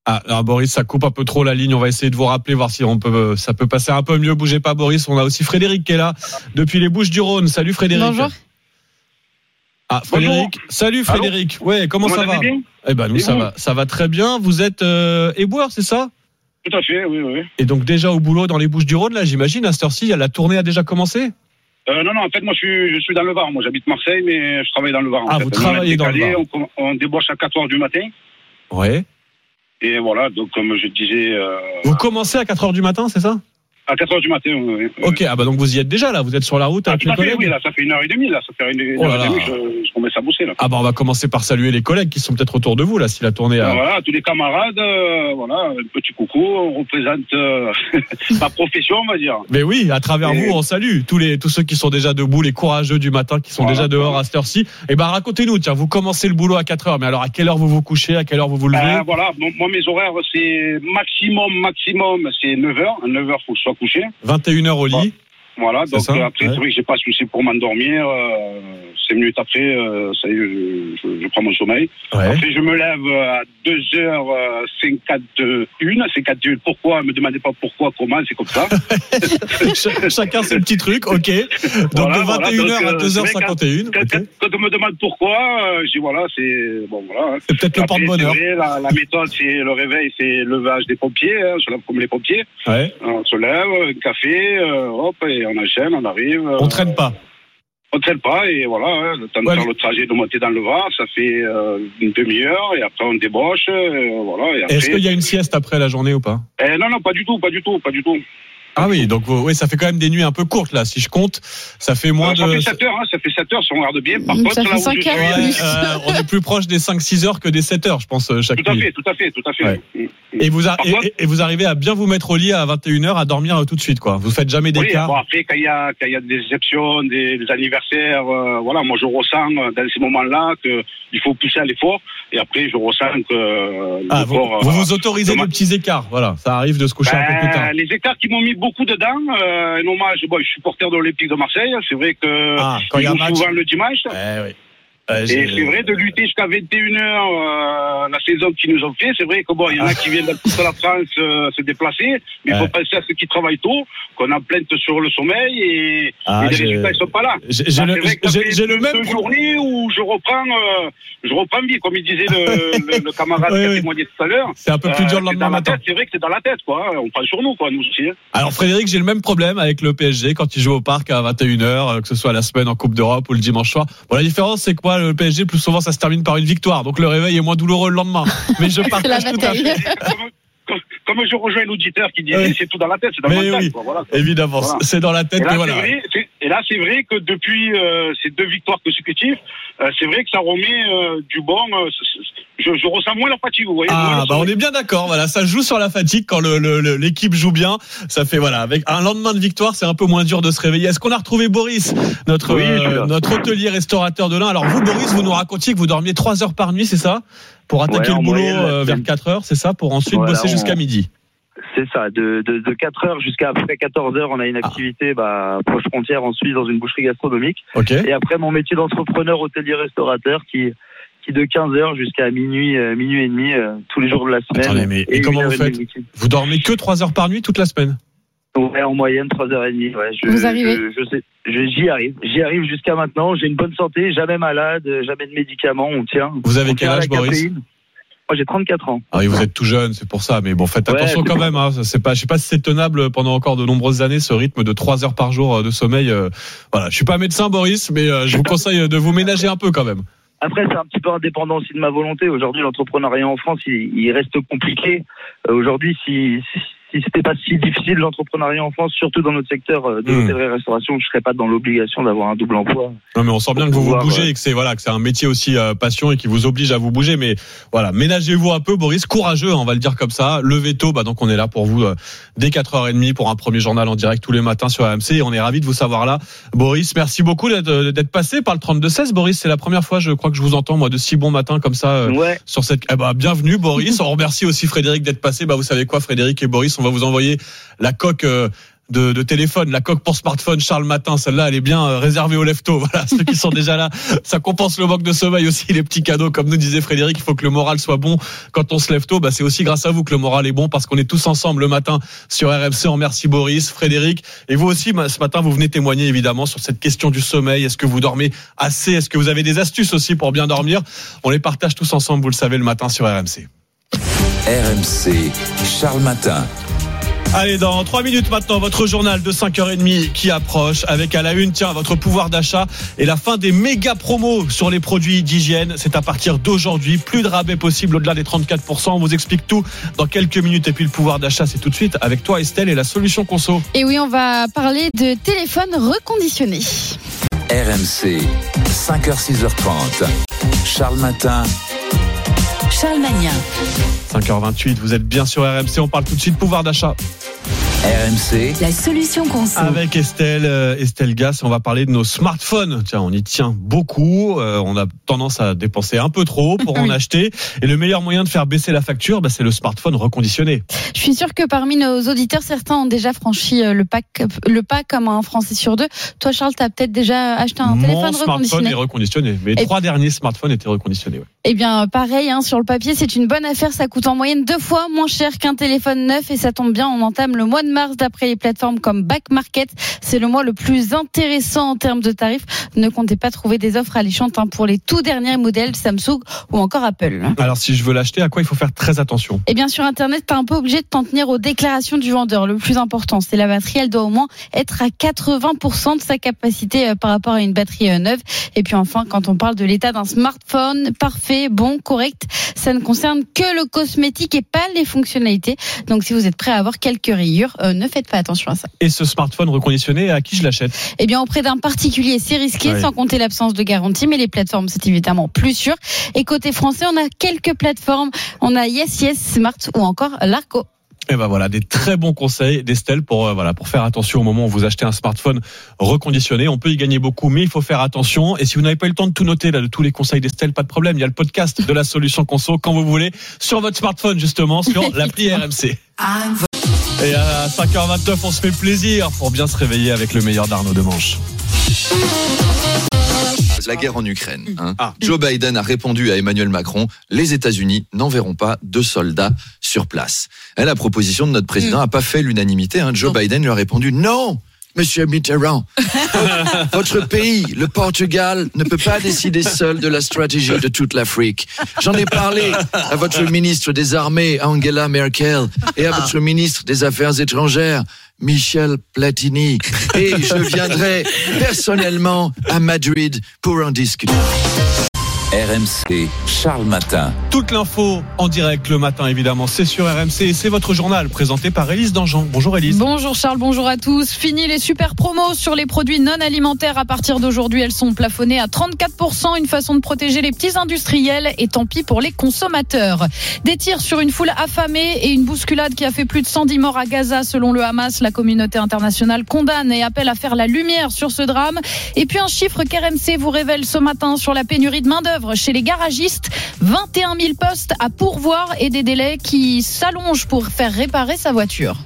Ah, alors Boris, ça coupe un peu trop la ligne. On va essayer de vous rappeler, voir si on peut, ça peut passer un peu mieux. Bougez pas, Boris. On a aussi Frédéric qui est là depuis les Bouches du Rhône. Salut Frédéric. Bonjour. Ah, Frédéric. Salut Frédéric. Ouais, comment Vous ça va Eh ben nous Et ça va, ça va très bien. Vous êtes euh, éboueur, c'est ça? Tout à fait, oui, oui. Et donc déjà au boulot dans les Bouches du Rhône, là, j'imagine. À cette heure-ci, la tournée a déjà commencé? Euh, non, non, en fait, moi, je suis, je suis dans le Var. Moi, j'habite Marseille, mais je travaille dans le Var. en Ah, fait. vous travaillez dans le Var. On, on débauche à 4 heures du matin. Ouais. Et voilà, donc, comme je disais, euh, Vous commencez à 4 heures du matin, c'est ça? À 4 heures du matin, oui. Ok, ah bah donc vous y êtes déjà là. Vous êtes sur la route Ah, avec tout les à fait, collègues. oui, là, ça fait une heure et demie, là. Ça fait une, une Oh heure et demie, là. je, je commence à bosser, là. Ah bah on va commencer par saluer les collègues qui sont peut-être autour de vous là si la tournée a. Ah, Voilà, tous les camarades, euh, voilà, un petit coucou, on représente euh, ma profession, on va dire. Mais oui, à travers Et- vous, on salue tous les tous ceux qui sont déjà debout, les courageux du matin qui sont Voilà. déjà dehors à cette heure-ci. Et ben racontez-nous, tiens, vous commencez le boulot à 4 heures, mais alors à quelle heure vous vous couchez, à quelle heure vous vous levez? Euh, voilà, bon, moi, mes horaires, c'est maximum, maximum, c'est 9 heures. À 9 heures, faut que je sois couché. 21 heures au lit. Voilà, donc ça, euh, après, ouais. c'est vrai que j'ai pas de souci pour m'endormir. Euh, cinq minutes après, euh, ça y est, je, je, je prends mon sommeil. Ouais. Après, je me lève à 2h51. 51. Pourquoi? Me demandez pas pourquoi, comment, c'est comme ça. Ch- Chacun ses petits trucs, ok. Donc Voilà, de voilà, 21h donc, à euh, vrai 2h51. Quand, ok. quand- on me demande pourquoi, euh, je dis voilà, c'est bon voilà. C'est peut-être le porte-bonheur. La, la méthode, c'est le réveil, c'est le levage des pompiers, hein, se lève comme les pompiers. Ouais. On se lève, un café, euh, hop, et on enchaîne, on arrive. On euh, traîne pas. on traîne pas et voilà, hein, le temps de Ouais, faire le trajet de monter dans le Var, ça fait euh, une demi-heure et après on débauche, euh, voilà. Est-ce qu'il y a une sieste après la journée ou pas? Eh, non, non, pas du tout, pas du tout, pas du tout. Ah oui, donc vous- oui, ça fait quand même des nuits un peu courtes là. Si je compte, ça fait moins Euh, ça de. fait 7 heures, hein, ça fait 7 heures si on regarde bien. Par contre, ça là fait où cinq je suis, heures et Ouais, euh, on est plus proche des 5-6 heures que des 7 heures, je pense, euh, chaque tout à nuit. fait, tout à fait, tout à fait. Ouais. Et vous, a- contre- et- vous arrivez à bien vous mettre au lit à 21h, à dormir euh, tout de suite, quoi. Vous faites jamais Oui, d'écart. bon, après, quand il y a, quand y a des exceptions, des, des anniversaires, euh, voilà, moi je ressens euh, dans ces moments-là qu'il faut pousser à l'effort. Et après, je ressens que euh, Ah, vous, corps, vous vous autorisez des petits écarts, voilà. Ça arrive de se coucher un peu plus tard. Ben, les écarts qui m'ont mis beaucoup dedans, euh, un hommage, bon, je suis supporter de l'Olympique de Marseille, c'est vrai que Ah, quand il y a ils un jouent match. souvent le dimanche. Eh oui. Euh, Et c'est vrai de lutter jusqu'à 21h euh, la saison qu'ils nous ont fait. C'est vrai que bon, il y en a qui viennent de toute la France euh, se déplacer, mais il faut penser à ceux qui travaillent tôt, qu'on en plainte sur le sommeil et, Ah, et les j'ai- résultats ils sont pas là. j'ai- le- le même deux journées où je reprends, euh, je reprends vie, comme il disait le, le, le camarade Oui, qui a témoigné tout à l'heure. C'est un peu plus dur le c'est lendemain matin. C'est vrai que c'est dans la tête, quoi. On prend sur nous, quoi, nous aussi. hein. Alors Frédéric, j'ai le même problème avec le PSG quand il joue au parc à 21h, euh, que ce soit la semaine en Coupe d'Europe ou le dimanche soir. Bon, la différence, c'est quoi Le PSG, plus souvent, ça se termine par une victoire, donc le réveil est moins douloureux le lendemain. Mais je partage tout à fait. comme, je rejoins l'auditeur qui disait, Oui. c'est tout dans la tête, c'est dans Mais le mental, oui, quoi, voilà. évidemment, Voilà. c'est dans la tête. Et là, voilà. vrai, c'est- et là, c'est vrai que depuis euh, ces deux victoires consécutives, euh, c'est vrai que ça remet euh, du bon. Je, je ressens moins la fatigue, vous voyez. Ah bah on est bien d'accord, voilà, ça joue sur la fatigue quand le- le- le- l'équipe joue bien. Ça fait voilà, avec un lendemain de victoire, c'est un peu moins dur de se réveiller. Est-ce qu'on a retrouvé Boris, notre Oui, euh, notre hôtelier restaurateur de l'Ain Alors vous, Boris, vous nous racontiez que vous dormiez 3 heures par nuit, c'est ça? Pour attaquer Ouais, le boulot moyenne, euh, vers 4 heures, c'est ça Pour ensuite Voilà, bosser on- jusqu'à midi? C'est ça, de, de, de 4 heures jusqu'à après 14 heures, on a une Ah. activité bah, proche frontière en Suisse dans une boucherie gastronomique. Ok. Et après mon métier d'entrepreneur hôtelier-restaurateur qui, qui de 15 heures jusqu'à minuit, euh, minuit et demi euh, tous les jours de la semaine. Attendez, mais et comment vous faites. Vous dormez que 3 heures par nuit toute la semaine Ouais, en moyenne, 3h30. Ouais. Je, Vous arrivez je, je sais, je- J'y arrive. J'y arrive jusqu'à maintenant. J'ai une bonne santé, jamais malade, jamais de médicaments. On tient. Vous avez On quel âge, Boris caféine. Moi, j'ai 34 ans. Ah oui, vous êtes tout jeune, c'est pour ça. Mais bon, faites Ouais, attention quand même. Hein. C'est pas, je sais pas si c'est tenable pendant encore de nombreuses années ce rythme de 3 heures par jour euh, de sommeil. Voilà, je suis pas médecin, Boris, mais je vous conseille de vous ménager un peu quand même. Après, c'est un petit peu indépendant aussi de ma volonté. Aujourd'hui, l'entrepreneuriat en France, il, il reste compliqué. Euh, Aujourd'hui, si, si, si c'était pas si difficile l'entrepreneuriat en France, surtout dans notre secteur euh, de Hmm. l'hôtellerie-restauration, je serais pas dans l'obligation d'avoir un double emploi. Non, mais on sent bien que vous vous bougez ouais. et que c'est voilà que c'est un métier aussi euh, passion et qui vous oblige à vous bouger. Mais voilà, ménagez-vous un peu, Boris, courageux, hein, on va le dire comme ça. Levez tôt, bah donc on est là pour vous euh, dès 4h30 pour un premier journal en direct tous les matins sur AMC et on est ravi de vous savoir là. Boris, merci beaucoup d'être euh, passé par le 32-16. Boris, c'est la première fois, je crois que je vous entends moi de si bons matins comme ça euh, Ouais. sur cette. Eh bah, bienvenue, Boris. on remercie aussi Frédéric d'être passé. Bah vous savez quoi, Frédéric et Boris, on va vous envoyer la coque. euh, de, téléphone, la coque pour smartphone Charles Matin, celle-là, elle est bien euh, réservée aux leftos. Voilà, ceux qui sont déjà là, ça compense le manque de sommeil aussi, les petits cadeaux. Comme nous disait Frédéric, il faut que le moral soit bon quand on se lève tôt. Bah, c'est aussi grâce à vous que le moral est bon parce qu'on est tous ensemble le matin sur RMC. On remercie Boris, Frédéric. Et vous aussi, ce matin, vous venez témoigner évidemment sur cette question du sommeil. Est-ce que vous dormez assez? Est-ce que vous avez des astuces aussi pour bien dormir? On les partage tous ensemble, vous le savez, le matin sur RMC. RMC, Charles Matin. Allez, dans trois minutes maintenant, votre journal de 5h30 qui approche avec à la une, tiens, votre pouvoir d'achat et la fin des méga promos sur les produits d'hygiène. C'est à partir d'aujourd'hui. Plus de rabais possible au-delà des 34%. On vous explique tout dans quelques minutes. Et puis le pouvoir d'achat, c'est tout de suite avec toi, Estelle, et la solution conso. Et oui, on va parler de téléphone reconditionné. RMC, 5h, 6h30. Charles Matin. Charles Magnin. 5h28, vous êtes bien sur RMC. On parle tout de suite pouvoir d'achat. RMC, La solution conso. Avec Estelle, euh, Estelle Gas, on va parler de nos smartphones. Tiens, on y tient beaucoup. euh, on a tendance à dépenser un peu trop pour en acheter. Et le meilleur moyen de faire baisser la facture, bah, c'est le smartphone reconditionné. Je suis sûre que parmi nos auditeurs, certains ont déjà franchi euh, le pack, le pas comme un Français sur deux. Toi, Charles, tu as peut-être déjà acheté un Mon téléphone smartphone reconditionné. est reconditionné. Mes Et- trois derniers smartphones étaient reconditionnés. ouais. Eh bien, pareil, hein, sur le papier, c'est une bonne affaire. Ça coûte en moyenne deux fois moins cher qu'un téléphone neuf et ça tombe bien. On entame le mois de mars d'après les plateformes comme Back Market. C'est le mois le plus intéressant en termes de tarifs. Ne comptez pas trouver des offres alléchantes hein, pour les tout derniers modèles Samsung ou encore Apple. Alors, si je veux l'acheter, à quoi il faut faire très attention? Eh bien, sur Internet, t'es un peu obligé de t'en tenir aux déclarations du vendeur. Le plus important, c'est la batterie. Elle doit au moins être à 80% de sa capacité euh, par rapport à une batterie euh, neuve. Et puis enfin, quand on parle de l'état d'un smartphone, parfait, bon, correct, ça ne concerne que le cosmétique et pas les fonctionnalités. Donc, si vous êtes prêt à avoir quelques rayures, euh, ne faites pas attention à ça. Et ce smartphone reconditionné, à qui je l'achète? Eh bien, auprès d'un particulier, c'est risqué, sans compter l'absence de garantie, mais les plateformes, c'est évidemment plus sûr. Et côté français, on a quelques plateformes. On a Yes Yes, Smart ou encore Larco. Et ben voilà, des très bons conseils d'Estelle pour euh, voilà pour faire attention au moment où vous achetez un smartphone reconditionné. On peut y gagner beaucoup, mais il faut faire attention. Et si vous n'avez pas eu le temps de tout noter là de tous les conseils d'Estelle, pas de problème. Il y a le podcast de la solution conso quand vous voulez sur votre smartphone justement sur l'appli RMC. Et à 5h29, on se fait plaisir pour bien se réveiller avec le meilleur d'Arnaud Demanche. La guerre en Ukraine. hein. Joe Biden a répondu à Emmanuel Macron les États-Unis n'enverront pas de soldats sur place. Et la proposition de notre président n'a pas fait l'unanimité. hein. Joe Biden lui a répondu non. Monsieur Mitterrand, votre pays, le Portugal, ne peut pas décider seul de la stratégie de toute l'Afrique. J'en ai parlé à votre ministre des Armées, Angela Merkel, et à votre ministre des Affaires étrangères, Michel Platini. Et je viendrai personnellement à Madrid pour en discuter. RMC, Charles Matin. Toute l'info en direct le matin évidemment, c'est sur RMC et c'est votre journal présenté par Élise Dangean. Bonjour Élise. Bonjour Charles, bonjour à tous. Fini les super promos sur les produits non alimentaires. À partir d'aujourd'hui, elles sont plafonnées à 34%. Une façon de protéger les petits industriels et tant pis pour les consommateurs. Des tirs sur une foule affamée et une bousculade qui a fait plus de 110 morts à Gaza selon le Hamas. La communauté internationale condamne et appelle à faire la lumière sur ce drame. Et puis un chiffre qu'RMC vous révèle ce matin sur la pénurie de main-d'œuvre chez les garagistes. 21 000 postes à pourvoir et des délais qui s'allongent pour faire réparer sa voiture.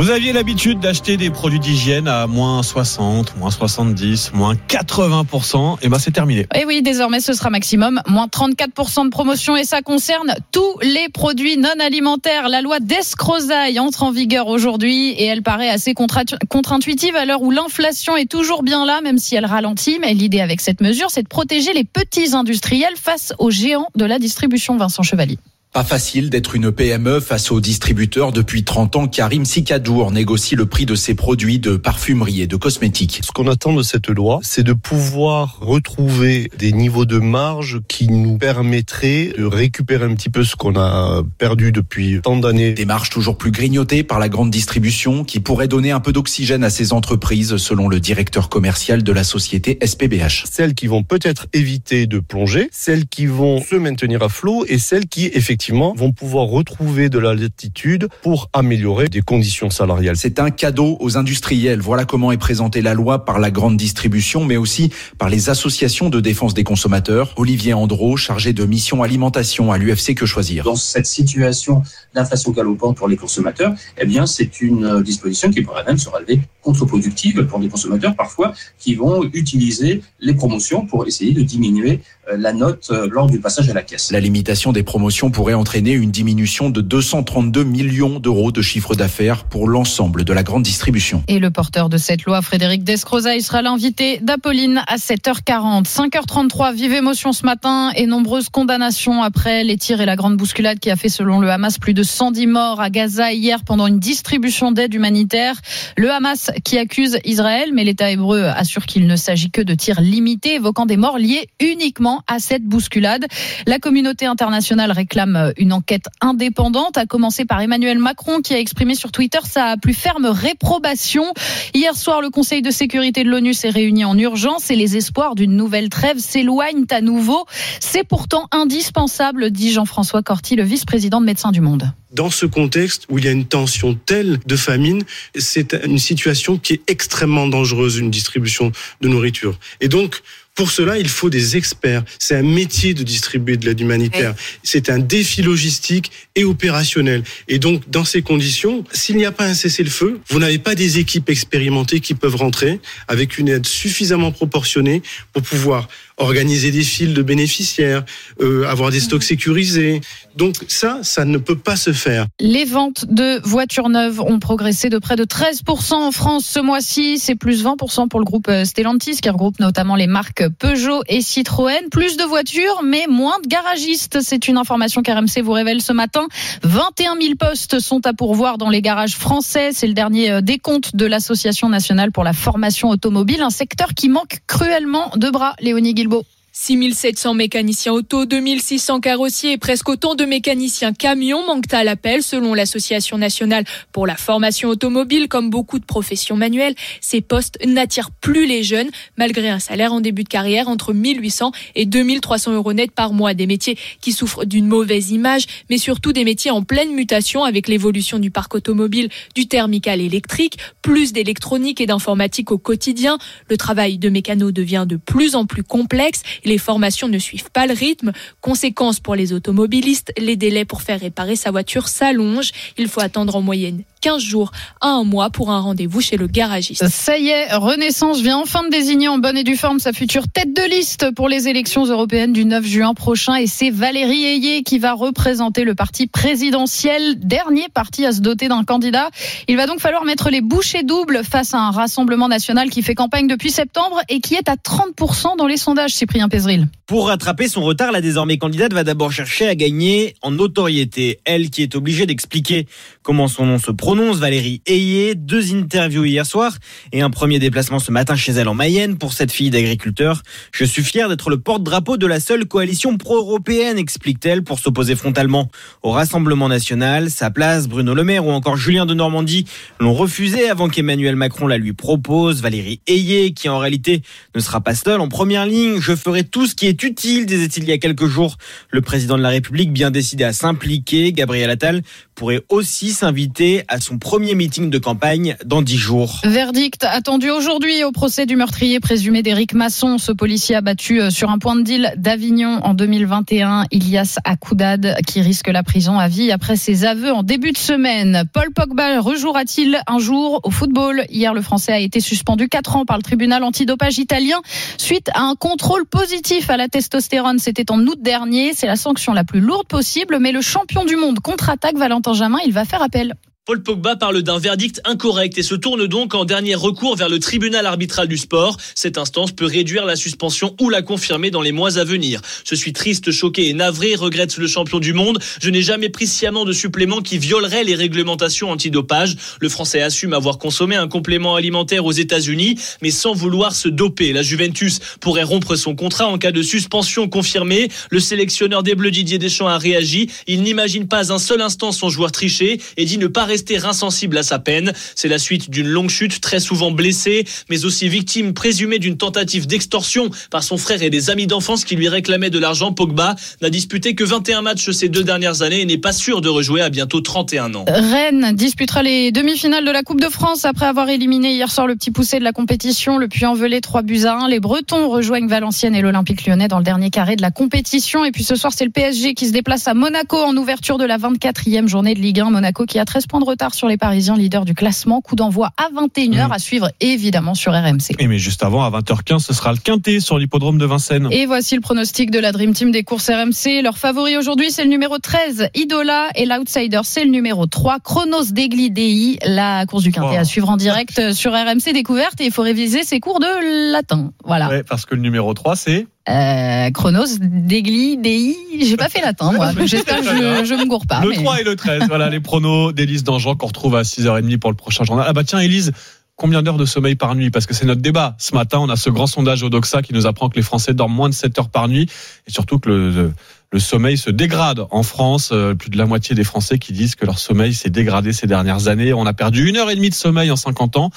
Vous aviez l'habitude d'acheter des produits d'hygiène à moins 60, moins 70, moins 80%. Et ben c'est terminé. Et oui, désormais ce sera maximum moins 34% de promotion et ça concerne tous les produits non alimentaires. La loi d'escrozaille entre en vigueur aujourd'hui et elle paraît assez contre-intuitive à l'heure où l'inflation est toujours bien là, même si elle ralentit. Mais l'idée avec cette mesure, c'est de protéger les petits industriels face aux géants de la distribution. Vincent Chevalier. Pas facile d'être une PME face aux distributeurs. Depuis 30 ans, Karim Sikadour négocie le prix de ses produits de parfumerie et de cosmétiques. Ce qu'on attend de cette loi, c'est de pouvoir retrouver des niveaux de marge qui nous permettraient de récupérer un petit peu ce qu'on a perdu depuis tant d'années. Des marges toujours plus grignotées par la grande distribution qui pourrait donner un peu d'oxygène à ces entreprises, selon le directeur commercial de la société SPBH. Celles qui vont peut-être éviter de plonger, celles qui vont se maintenir à flot et celles qui, effectivement, vont pouvoir retrouver de la latitude pour améliorer des conditions salariales. C'est un cadeau aux industriels. Voilà comment est présentée la loi par la grande distribution, mais aussi par les associations de défense des consommateurs. Olivier Andro, chargé de mission alimentation à l'UFC Que Choisir? Dans cette situation d'inflation galopante pour les consommateurs, eh bien, c'est une disposition qui pourrait même se révéler contre-productive pour des consommateurs parfois qui vont utiliser les promotions pour essayer de diminuer la note euh, lors du passage à la caisse. La limitation des promotions pourrait entraîner une diminution de 232 millions d'euros de chiffre d'affaires pour l'ensemble de la grande distribution. Et le porteur de cette loi, Frédéric Descrozaille, sera l'invité d'Apolline à 7h40. 5h33, vive émotion ce matin et nombreuses condamnations après les tirs et la grande bousculade qui a fait selon le Hamas plus de 110 morts à Gaza hier pendant une distribution d'aide humanitaire. Le Hamas qui accuse Israël, mais l'État hébreu assure qu'il ne s'agit que de tirs limités, évoquant des morts liés uniquement à cette bousculade. La communauté internationale réclame une enquête indépendante, à commencer par Emmanuel Macron qui a exprimé sur Twitter sa plus ferme réprobation. Hier soir, le Conseil de sécurité de l'ONU s'est réuni en urgence et les espoirs d'une nouvelle trêve s'éloignent à nouveau. C'est pourtant indispensable, dit Jean-François Corti, le vice-président de Médecins du Monde. Dans ce contexte où il y a une tension telle de famine, c'est une situation qui est extrêmement dangereuse, une distribution de nourriture. Et donc, pour cela, il faut des experts. C'est un métier de distribuer de l'aide humanitaire. C'est un défi logistique et opérationnel. Et donc, dans ces conditions, s'il n'y a pas un cessez-le-feu, vous n'avez pas des équipes expérimentées qui peuvent rentrer avec une aide suffisamment proportionnée pour pouvoir organiser des files de bénéficiaires, euh, avoir des stocks sécurisés. Donc ça, ça ne peut pas se faire. Les ventes de voitures neuves ont progressé de près de 13% en France ce mois-ci. C'est plus 20% pour le groupe euh, Stellantis qui regroupe notamment les marques Peugeot et Citroën. Plus de voitures, mais moins de garagistes. C'est une information qu'RMC vous révèle ce matin. 21 000 postes sont à pourvoir dans les garages français. C'est le dernier euh, décompte de l'Association nationale pour la formation automobile, un secteur qui manque cruellement de bras. Léonie. Thibault. 6700 mécaniciens auto, 2600 carrossiers et presque autant de mécaniciens camions manquent à l'appel selon l'Association nationale pour la formation automobile. Comme beaucoup de professions manuelles, ces postes n'attirent plus les jeunes malgré un salaire en début de carrière entre 1800 et 2300 euros net par mois. Des métiers qui souffrent d'une mauvaise image, mais surtout des métiers en pleine mutation avec l'évolution du parc automobile, du thermique à l'électrique, plus d'électronique et d'informatique au quotidien. Le travail de mécano devient de plus en plus complexe les formations ne suivent pas le rythme. Conséquence pour les automobilistes, les délais pour faire réparer sa voiture s'allongent. Il faut attendre en moyenne 15 jours à un mois pour un rendez-vous chez le garagiste. Ça y est, Renaissance vient enfin de désigner en bonne et due forme sa future tête de liste pour les élections européennes du 9 juin prochain et c'est Valérie Ayé qui va représenter le parti présidentiel, dernier parti à se doter d'un candidat. Il va donc falloir mettre les bouchées doubles face à un rassemblement national qui fait campagne depuis septembre et qui est à 30% dans les sondages, Cyprien Pézril. Pour rattraper son retard, la désormais candidate va d'abord chercher à gagner en notoriété. Elle qui est obligée d'expliquer comment son nom se prononce, Valérie Ayé. Deux interviews hier soir et un premier déplacement ce matin chez elle en Mayenne pour cette fille d'agriculteur. Je suis fier d'être le porte-drapeau de la seule coalition pro-européenne, explique-t-elle, pour s'opposer frontalement au Rassemblement national. Sa place, Bruno Le Maire ou encore Julien de Normandie l'ont refusé avant qu'Emmanuel Macron la lui propose. Valérie Ayé, qui en réalité ne sera pas seule en première ligne. Je ferai tout ce qui est utile, disait-il il y a quelques jours. Le président de la République, bien décidé à s'impliquer, Gabriel Attal, pourrait aussi s'inviter à son premier meeting de campagne dans dix jours. Verdict attendu aujourd'hui au procès du meurtrier présumé d'Éric Masson, ce policier abattu euh, sur un point de deal d'Avignon en 2021, Ilias Akoudad, qui risque la prison à vie après ses aveux en début de semaine. Paul Pogba rejouera-t-il un jour au football? Hier, le Français a été suspendu 4 ans par le tribunal antidopage italien suite à un contrôle positif à la testostérone. C'était en août dernier. C'est la sanction la plus lourde possible, mais le champion du monde contre-attaque, Valentin Jamin, il va faire appel. Paul Pogba parle d'un verdict incorrect et se tourne donc en dernier recours vers le tribunal arbitral du sport. Cette instance peut réduire la suspension ou la confirmer dans les mois à venir. Je suis triste, choqué et navré, regrette le champion du monde. Je n'ai jamais pris sciemment de supplément qui violerait les réglementations antidopage. Le Français assume avoir consommé un complément alimentaire aux États-Unis, mais sans vouloir se doper. La Juventus pourrait rompre son contrat en cas de suspension confirmée. Le sélectionneur des Bleus Didier Deschamps a réagi. Il n'imagine pas un seul instant son joueur tricher et dit ne pas rester insensible à sa peine. C'est la suite d'une longue chute, très souvent blessé, mais aussi victime présumée d'une tentative d'extorsion par son frère et des amis d'enfance qui lui réclamaient de l'argent. Pogba n'a disputé que 21 matchs ces deux dernières années et n'est pas sûr de rejouer à bientôt 31 ans. Rennes disputera les demi-finales de la Coupe de France après avoir éliminé hier soir le petit poussé de la compétition, le Puy-en-Velay 3 buts à 1. Les Bretons rejoignent Valenciennes et l'Olympique lyonnais dans le dernier carré de la compétition. Et puis ce soir, c'est le PSG qui se déplace à Monaco en ouverture de la 24e journée de Ligue 1. Monaco qui a 13 points de retard sur les Parisiens, leaders du classement. Coup d'envoi à 21h Mmh. à suivre évidemment sur RMC. Et mais juste avant, à 20h15, ce sera le quintet sur l'hippodrome de Vincennes. Et voici le pronostic de la Dream Team des courses RMC. Leur favori aujourd'hui, c'est le numéro 13, Idola. Et l'outsider, c'est le numéro 3, Chronos Degli Dei. La course du quintet à suivre en direct sur RMC Découverte. Et il faut réviser ses cours de latin. Voilà. Ouais, parce que le numéro 3, c'est Euh, Chronos Degli Dei. J'ai pas fait latin, moi. J'espère que je, je me gourre pas. le mais- 3 et le 13. voilà les pronos d'Élise Dangean qu'on retrouve à 6h30 pour le prochain journal. Ah bah tiens, Élise. Combien d'heures de sommeil par nuit? Parce que c'est notre débat. Ce matin, on a ce grand sondage au Doxa qui nous apprend que les Français dorment moins de 7 heures par nuit et surtout que le, le sommeil se dégrade en France. Euh, Plus de la moitié des Français qui disent que leur sommeil s'est dégradé ces dernières années. On a perdu une heure et demie de sommeil en 50 ans.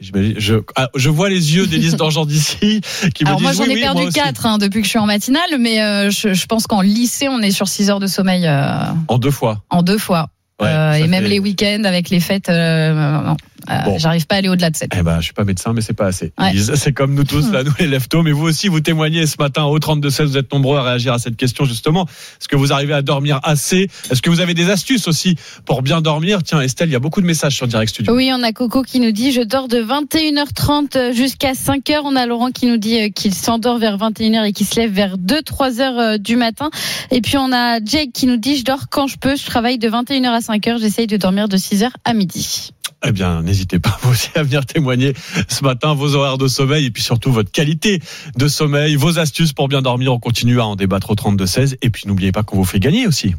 Je, ah, je vois les yeux d'Élise Dangean d'ici qui me Alors moi j'en ai oui, perdu moi aussi. 4 depuis que je suis en matinale, mais euh, je, je pense qu'en lycée on est sur 6 heures de sommeil euh, En deux fois. en deux fois. Ouais, Euh, et même fait- les week-ends avec les fêtes, euh, non, euh, Bon. j'arrive pas à aller au-delà de 7. Eh ben, je suis pas médecin, mais c'est pas assez. Ouais. C'est comme nous tous, là, nous les leftos. Mais vous aussi, vous témoignez ce matin au 32-16. Vous êtes nombreux à réagir à cette question, justement. Est-ce que vous arrivez à dormir assez? Est-ce que vous avez des astuces aussi pour bien dormir? Tiens, Estelle, il y a beaucoup de messages sur Direct Studio. Oui, on a Coco qui nous dit je dors de 21h30 jusqu'à 5h. On a Laurent qui nous dit euh, qu'il s'endort vers 21h et qu'il se lève vers 2-3 heures euh, du matin. Et puis on a Jake qui nous dit je dors quand je peux. Je travaille de 21h à 5h. J'essaye de dormir de 6h à midi. Eh bien, n'hésitez pas vous aussi à venir témoigner ce matin vos horaires de sommeil et puis surtout votre qualité de sommeil, vos astuces pour bien dormir. On continue à en débattre au 32-16. Et puis n'oubliez pas qu'on vous fait gagner aussi.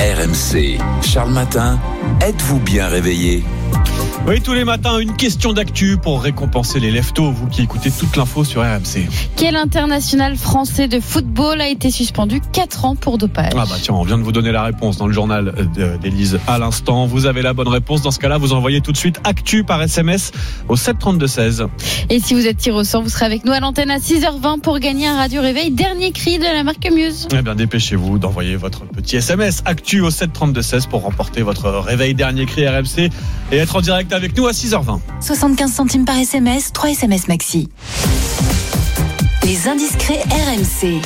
RMC, Charles Matin, êtes-vous bien réveillé? Oui, tous les matins, une question d'actu pour récompenser les leftos, vous qui écoutez toute l'info sur RMC. Quel international français de football a été suspendu 4 ans pour dopage Ah bah tiens, on vient de vous donner la réponse dans le journal euh, d'Élise à l'instant. Vous avez la bonne réponse. Dans ce cas-là, vous envoyez tout de suite actu par SMS au 732-16. Et si vous êtes tiré au sort, vous serez avec nous à l'antenne à 6h20 pour gagner un radio réveil. Dernier cri de la marque Muse. Eh bien, dépêchez-vous d'envoyer votre petit SMS actu au 732-16 pour remporter votre réveil dernier cri RMC et être en direct avec nous à 6h20. 75 centimes par SMS, 3 SMS maxi. Les indiscrets RMC.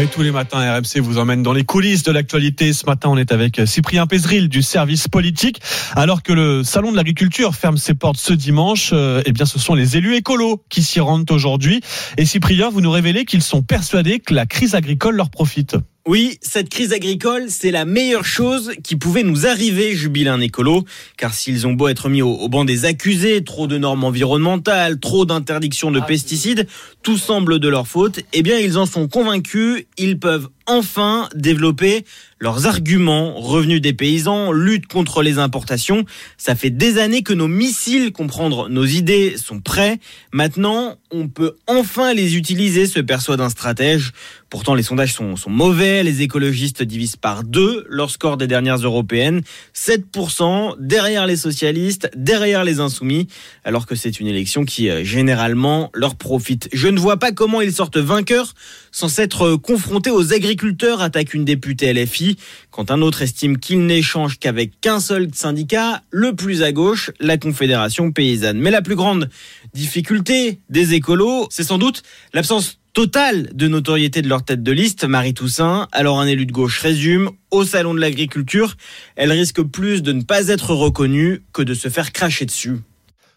Et tous les matins, RMC vous emmène dans les coulisses de l'actualité. Ce matin, on est avec Cyprien Pézril du service politique. Alors que le salon de l'agriculture ferme ses portes ce dimanche, euh, eh bien, ce sont les élus écolos qui s'y rendent aujourd'hui. Et Cyprien, vous nous révélez qu'ils sont persuadés que la crise agricole leur profite. Oui, cette crise agricole, c'est la meilleure chose qui pouvait nous arriver, jubile un écolo. Car s'ils ont beau être mis au, au banc des accusés, trop de normes environnementales, trop d'interdictions de pesticides, tout semble de leur faute, eh bien ils en sont convaincus, ils peuvent enfin développer leurs arguments, revenus des paysans, lutte contre les importations. Ça fait des années que nos missiles, comprendre nos idées, sont prêts. Maintenant, on peut enfin les utiliser, se persuade un stratège. Pourtant, les sondages sont, mauvais. Les écologistes divisent par deux leur score des dernières européennes. 7% derrière les socialistes, derrière les insoumis, alors que c'est une élection qui, euh, généralement, leur profite. Je ne vois pas comment ils sortent vainqueurs sans s'être confrontés aux agriculteurs agriculteur attaque une députée LFI, quand un autre estime qu'il n'échange qu'avec qu'un seul syndicat, le plus à gauche, la Confédération paysanne. Mais la plus grande difficulté des écolos, c'est sans doute l'absence totale de notoriété de leur tête de liste, Marie Toussaint. Alors un élu de gauche résume, au salon de l'agriculture, elle risque plus de ne pas être reconnue que de se faire cracher dessus.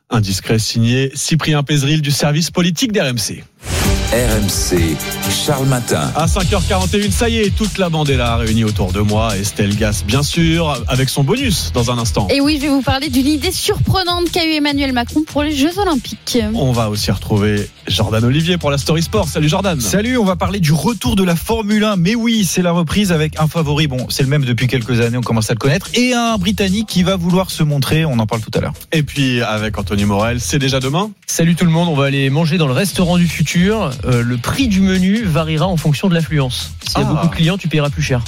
Un discret signé Cyprien Pézeril du service politique d'RMC. RMC, Charles Matin. À 5h41, ça y est, toute la bande est là, réunie autour de moi. Estelle Gas, bien sûr, avec son bonus dans un instant. Et oui, je vais vous parler d'une idée surprenante qu'a eu Emmanuel Macron pour les Jeux Olympiques. On va aussi retrouver Jordan Olivier pour la Story Sport. Salut Jordan. Salut, on va parler du retour de la Formule 1. Mais oui, c'est la reprise avec un favori. Bon, c'est le même depuis quelques années, on commence à le connaître. Et un Britannique qui va vouloir se montrer. On en parle tout à l'heure. Et puis avec Anthony Morel, c'est déjà demain. Salut tout le monde, on va aller manger dans le restaurant du futur. Euh, le prix du menu variera en fonction de l'affluence. S'il y a Ah. beaucoup de clients, tu paieras plus cher.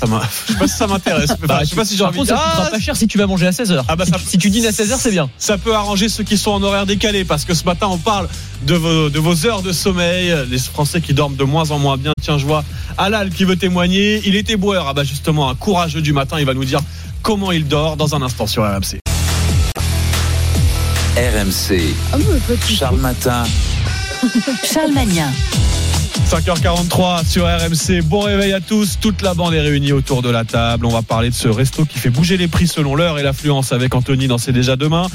Ça m'a- je sais pas si ça m'intéresse. Enfin, Bah, je sais pas si j'ai par envie contre, ça coûtera pas cher si tu vas manger à 16h. Ah bah si, ça- tu- si tu dînes à 16h, c'est bien. Ça peut arranger ceux qui sont en horaire décalé parce que ce matin on parle de vos, de vos heures de sommeil, les Français qui dorment de moins en moins bien. Tiens, je vois Alal qui veut témoigner. Il était boueur, ah bah justement un courageux du matin. Il va nous dire comment il dort dans un instant sur RMC. RMC, Charles Matin. Charles Magnin. 5h43 sur RMC. Bon réveil à tous. Toute la bande est réunie autour de la table. On va parler de ce resto qui fait bouger les prix selon l'heure et l'affluence avec Anthony dans C'est déjà demain.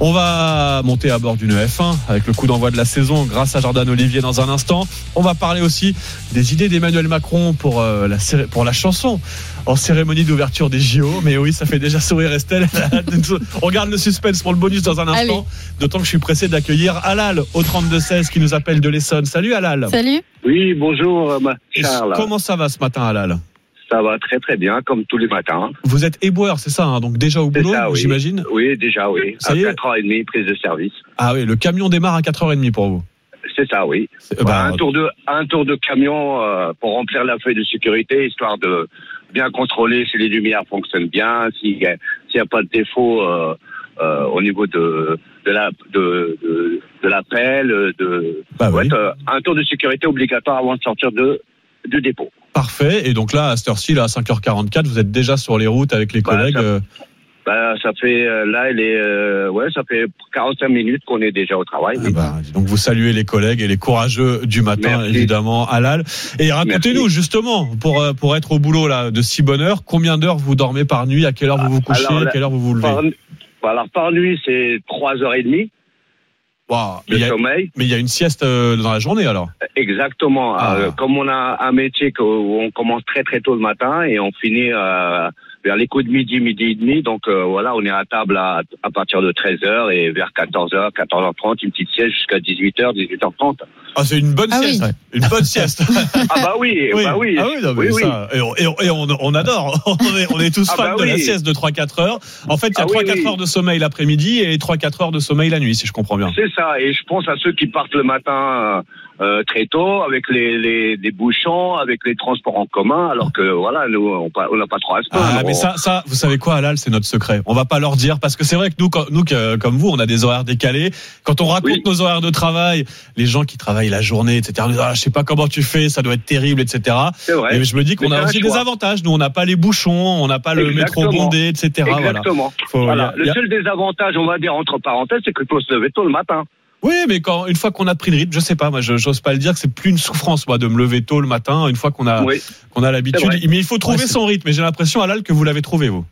On va monter à bord d'une F1 avec le coup d'envoi de la saison grâce à Jordan Olivier dans un instant. On va parler aussi des idées d'Emmanuel Macron pour, euh, la, pour la chanson en cérémonie d'ouverture des JO. Mais oui, ça fait déjà sourire Estelle. On regarde le suspense pour le bonus dans un instant. Allez. D'autant que je suis pressé d'accueillir Alal au 32-16 qui nous appelle de l'Essonne. Salut Alal. Salut. Oui, bonjour euh, Charles. Comment ça va ce matin, Alal? Ça va très très bien, comme tous les matins. Vous êtes éboueur, c'est ça, hein, donc déjà au boulot, ça, oui. j'imagine? Oui, déjà, oui. Ça à y est 4h30, prise de service. Ah oui, le camion démarre à 4h30 pour vous. C'est ça, oui. bah, un, tour de, un tour de camion euh, pour remplir la feuille de sécurité, histoire de bien contrôler si les lumières fonctionnent bien, s'il n'y a, pas de défaut euh, euh, au niveau de, de la de, de, de l'appel, de Bah euh, un tour de sécurité obligatoire avant de sortir de du dépôt. Parfait. Et donc là, à cette heure-ci, là, à 5h44, vous êtes déjà sur les routes avec les collègues. Bah, ça fait euh, là, il est euh, ouais, ça fait 45 minutes qu'on est déjà au travail. Ah bah, donc vous saluez les collègues et les courageux du matin, Merci. évidemment, Alal. Et racontez-nous justement, pour, euh, pour être au boulot là, de si bonne heure, combien d'heures vous dormez par nuit, à quelle heure vous vous couchez, Alors, à quelle heure vous vous levez? Par, bah, alors par nuit, c'est 3h30 Waouh, mais de il a- sommeil. Mais il y a une sieste euh, dans la journée alors? Exactement. Ah. Euh, comme on a un métier où on commence très très tôt le matin et on finit euh, vers les coups de midi, midi et demi. Donc euh, voilà, on est à table à, à partir de 13h et vers 14h, 14h30, une petite sieste jusqu'à 18h, 18h30. Ah, c'est une bonne sieste. Une bonne sieste. Ah bah oui, bah oui. Ah oui, non, mais Oui, oui. ça, et, on, et on- et on- on adore. On est, on est tous Ah fans bah de la oui. sieste de 3-4 heures. En fait, il y a Ah oui, 3-4 oui. heures de sommeil l'après-midi et 3-4 heures de sommeil la nuit, si je comprends bien. C'est ça, et je pense à ceux qui partent le matin euh, très tôt, avec les, les, les bouchons, avec les transports en commun, alors que voilà, nous, on n'a pas trop à se plaindre. Ah, mais On- ça, ça, vous savez quoi, Alal, c'est notre secret. On va pas leur dire parce que c'est vrai que nous, quand- nous, que- comme vous, on a des horaires décalés. Quand on raconte nos horaires de travail, les gens qui travaillent la journée, etc. nous disent, Ah, je sais pas comment tu fais, ça doit être terrible, etc. C'est vrai. Et je me dis qu'on a aussi des avantages. Nous, on n'a pas les bouchons, on n'a pas le métro bondé, etc. Voilà. Exactement. Faut- Voilà. a- y Le a- seul désavantage, on va dire entre parenthèses, c'est qu'il faut se lever tôt le matin. Oui, mais quand une fois qu'on a pris le rythme, je sais pas, moi, j'ose pas le dire, que c'est plus une souffrance, moi, de me lever tôt le matin, une fois qu'on a Oui. qu'on a l'habitude. Mais il faut trouver Ouais, c'est- son rythme. Et j'ai l'impression, Alal, que vous l'avez trouvé, vous.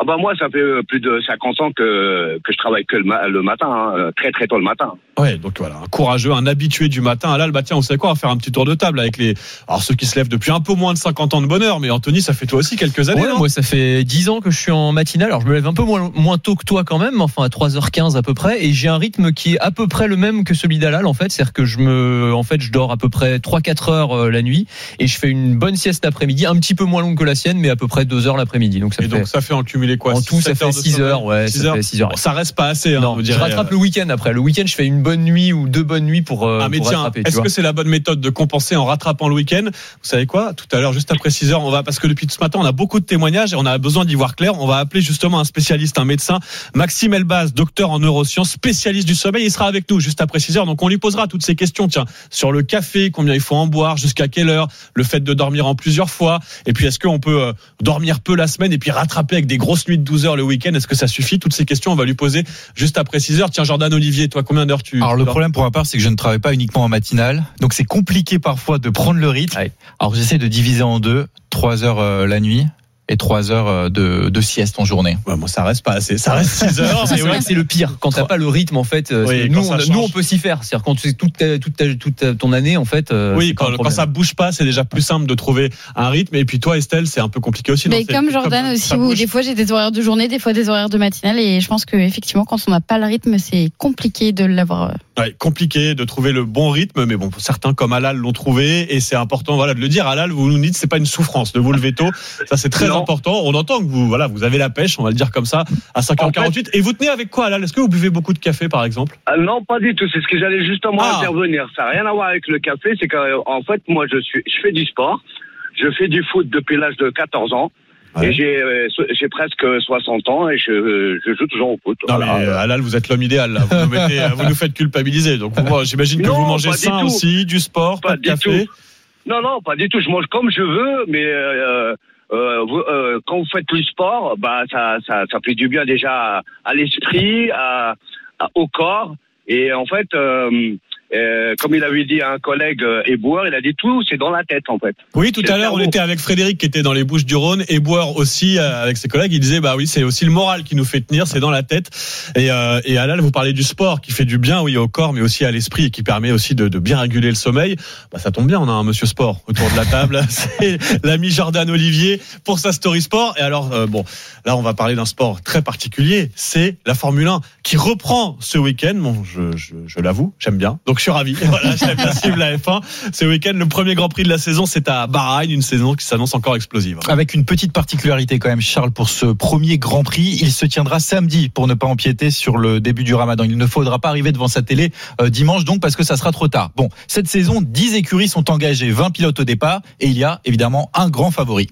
Ah bah moi, ça fait euh, plus de 50 ans que, que je travaille que le, ma- le matin, hein, euh, très très tôt le matin. Ouais, donc voilà, un courageux, un habitué du matin. Alal, bah tiens, vous savez quoi, on va faire un petit tour de table avec les, alors ceux qui se lèvent depuis un peu moins de 50 ans de bonheur. Mais Anthony, ça fait toi aussi quelques années, Ouais, non? moi ça fait 10 ans que je suis en matinale. Alors je me lève un peu moins, moins tôt que toi quand même, enfin à 3h15 à peu près, et j'ai un rythme qui est à peu près le même que celui d'Alal en fait, c'est-à-dire que je me, en fait, je dors à peu près 3-4 heures euh, la nuit et je fais une bonne sieste l'après-midi, un petit peu moins longue que la sienne, mais à peu près 2 heures l'après-midi. Donc ça Et fait. donc ça fait en cumulé cumulé quoi En tout, ça 7 fait heures de 6 sommeil heures, ouais, 6 ça fait 6 heures. Ça reste pas assez, hein, Non, vous je rattrape le week-end après. Le week-end, je fais une bonne nuit ou deux bonnes nuits pour, euh, Ah mais pour tiens, rattraper. est-ce que c'est la bonne méthode de compenser en rattrapant le week-end? Vous savez quoi? Tout à l'heure, juste après 6 heures, on va parce que depuis ce matin, on a beaucoup de témoignages et on a besoin d'y voir clair. On va appeler justement un spécialiste, un médecin, Maxime Elbaz, docteur en neurosciences, spécialiste du sommeil. Il sera avec nous juste après 6 heures. Donc on lui posera toutes ces questions. Tiens, sur le café, combien il faut en boire, jusqu'à quelle heure, le fait de dormir en plusieurs fois, et puis est-ce qu'on peut euh, dormir peu la semaine et puis rattraper avec des grosses nuits de 12 heures le week-end Est-ce que ça suffit Toutes ces questions, on va lui poser juste après 6 heures. Tiens, Jordan Olivier, toi, combien d'heures tu Alors le problème pour ma part, c'est que je ne travaille pas uniquement en matinale, donc c'est compliqué parfois de prendre le rythme. Alors j'essaie de diviser en deux, trois heures euh, la nuit et trois heures euh, de, de sieste en journée. Ouais, moi, ça reste pas assez. Ça reste 6 heures. C'est mais vrai ouais. que c'est le pire. Quand t'as pas le rythme, en fait, euh, Oui, nous, on, nous, on peut s'y faire. C'est-à-dire quand tu fais toute, ta- toute, ta- toute, ta- ton année, en fait. euh, Oui, quand, quand ça bouge pas, c'est déjà plus simple de trouver un rythme. Et puis toi, Estelle, c'est un peu compliqué aussi. Mais comme Jordan aussi, où bouge. des fois j'ai des horaires de journée, des fois des horaires de matinale, et je pense que effectivement, quand on n'a pas le rythme, c'est compliqué de l'avoir. Ouais, compliqué de trouver le bon rythme, mais bon, certains comme Alal l'ont trouvé, et c'est important, voilà, de le dire. Alal, vous nous dites, c'est pas une souffrance de vous lever tôt. Ça, c'est très Non. Important. On entend que vous, voilà, vous avez la pêche, on va le dire comme ça, à 5h48. Et vous tenez avec quoi, Alal? Est-ce que vous buvez beaucoup de café, par exemple? Ah non, pas du tout. C'est ce que j'allais justement Ah. intervenir. Ça n'a rien à voir avec le café. C'est qu'en fait, moi, je suis, je fais du sport. Je fais du foot depuis l'âge de 14 ans. Et j'ai, euh, j'ai presque 60 ans et je, je joue toujours au foot. Non, Voilà. mais euh, Alal, vous êtes l'homme idéal, là. Vous nous, mettez- vous nous faites culpabiliser. Donc, j'imagine que Non, vous mangez sain aussi, du sport, pas, Pas de du café. tout. Non, non, pas du tout. Je mange comme je veux, mais euh, euh, euh, quand vous faites du sport, bah ça, ça, ça fait du bien déjà à, à l'esprit, à, à- au corps. Et en fait, euh, euh, comme il avait dit à un collègue euh, éboueur, il a dit tout, c'est dans la tête en fait. Oui, tout à l'heure, on était avec Frédéric qui était dans les Bouches du Rhône Boire aussi euh, avec ses collègues. Il disait, bah oui, c'est aussi le moral qui nous fait tenir, c'est dans la tête. Et, euh, et Alal, vous parlez du sport qui fait du bien, oui, au corps, mais aussi à l'esprit et qui permet aussi de, de bien réguler le sommeil. Bah, ça tombe bien, on a un monsieur sport autour de la table. c'est l'ami Jordan Olivier pour sa story sport. Et alors, euh, bon, là, on va parler d'un sport très particulier. C'est la Formule 1 qui reprend ce week-end. Bon, je, je, je l'avoue, j'aime bien. Donc, je suis ravi. Voilà, bien suivre la F1. Ce week-end, le premier Grand Prix de la saison, c'est à Bahreïn, une saison qui s'annonce encore explosive. Avec une petite particularité quand même, Charles, pour ce premier Grand Prix, il se tiendra samedi pour ne pas empiéter sur le début du Ramadan. Il ne faudra pas arriver devant sa télé euh, dimanche donc parce que ça sera trop tard. Bon, cette saison, 10 écuries sont engagées, 20 pilotes au départ et il y a évidemment un grand favori.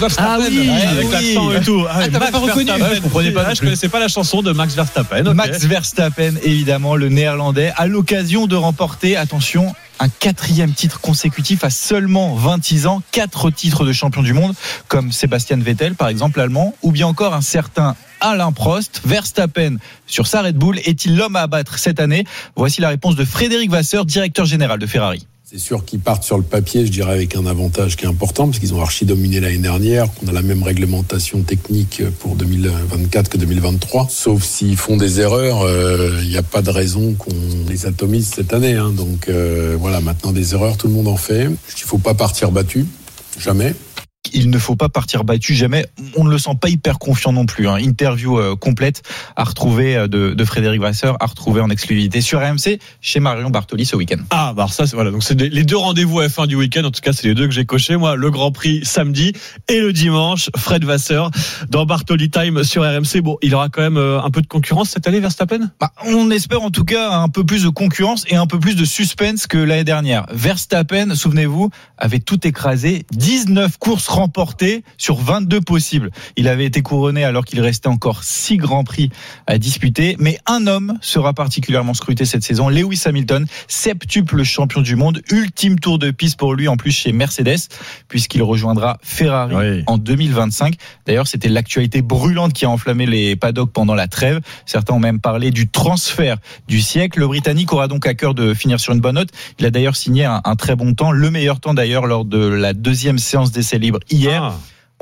Verstappen, Ah oui, avec oui. l'accent et tout. Ah, Ah, pas reconnu je comprenais pas Ah, je connaissais pas la chanson de Max Verstappen. Max Verstappen, évidemment, le néerlandais, à l'occasion de remporter, attention, un quatrième titre consécutif à seulement 26 ans, quatre titres de champion du monde, comme Sébastien Vettel, par exemple, allemand, ou bien encore un certain Alain Prost. Verstappen, sur sa Red Bull, est-il l'homme à abattre cette année? Voici la réponse de Frédéric Vasseur, directeur général de Ferrari. C'est sûr qu'ils partent sur le papier, je dirais, avec un avantage qui est important, parce qu'ils ont archi dominé l'année dernière, qu'on a la même réglementation technique pour 2024 que 2023. Sauf s'ils font des erreurs, euh, il n'y a pas de raison qu'on les atomise cette année. hein. Donc euh, voilà, maintenant des erreurs, tout le monde en fait. Il ne faut pas partir battu, jamais. Il ne faut pas partir battu jamais. On ne le sent pas hyper confiant non plus. hein. Interview euh, complète à retrouver euh, de, de Frédéric Vasseur, à retrouver en exclusivité sur RMC chez Marion Bartoli ce week-end. Ah, bah ça, c'est voilà. Donc c'est les deux rendez-vous à fin du week-end. En tout cas, c'est les deux que j'ai cochés. Moi, le Grand Prix samedi et le dimanche. Fred Vasseur dans Bartoli Time sur RMC. Bon, il aura quand même euh, un peu de concurrence cette année, Verstappen? Bah, on espère en tout cas un peu plus de concurrence et un peu plus de suspense que l'année dernière. Verstappen, souvenez-vous, avait tout écrasé, 19 courses remportées sur 22 possibles. Il avait été couronné alors qu'il restait encore 6 grands prix à disputer, mais un homme sera particulièrement scruté cette saison, Lewis Hamilton, septuple champion du monde, ultime tour de piste pour lui en plus chez Mercedes puisqu'il rejoindra Ferrari en 2025. D'ailleurs, c'était l'actualité brûlante qui a enflammé les paddocks pendant la trêve. Certains ont même parlé du transfert du siècle. Le Britannique aura donc à cœur de finir sur une bonne note. Il a d'ailleurs signé un, un très bon temps, le meilleur temps d'ailleurs lors de la deuxième séance d'essai libre hier.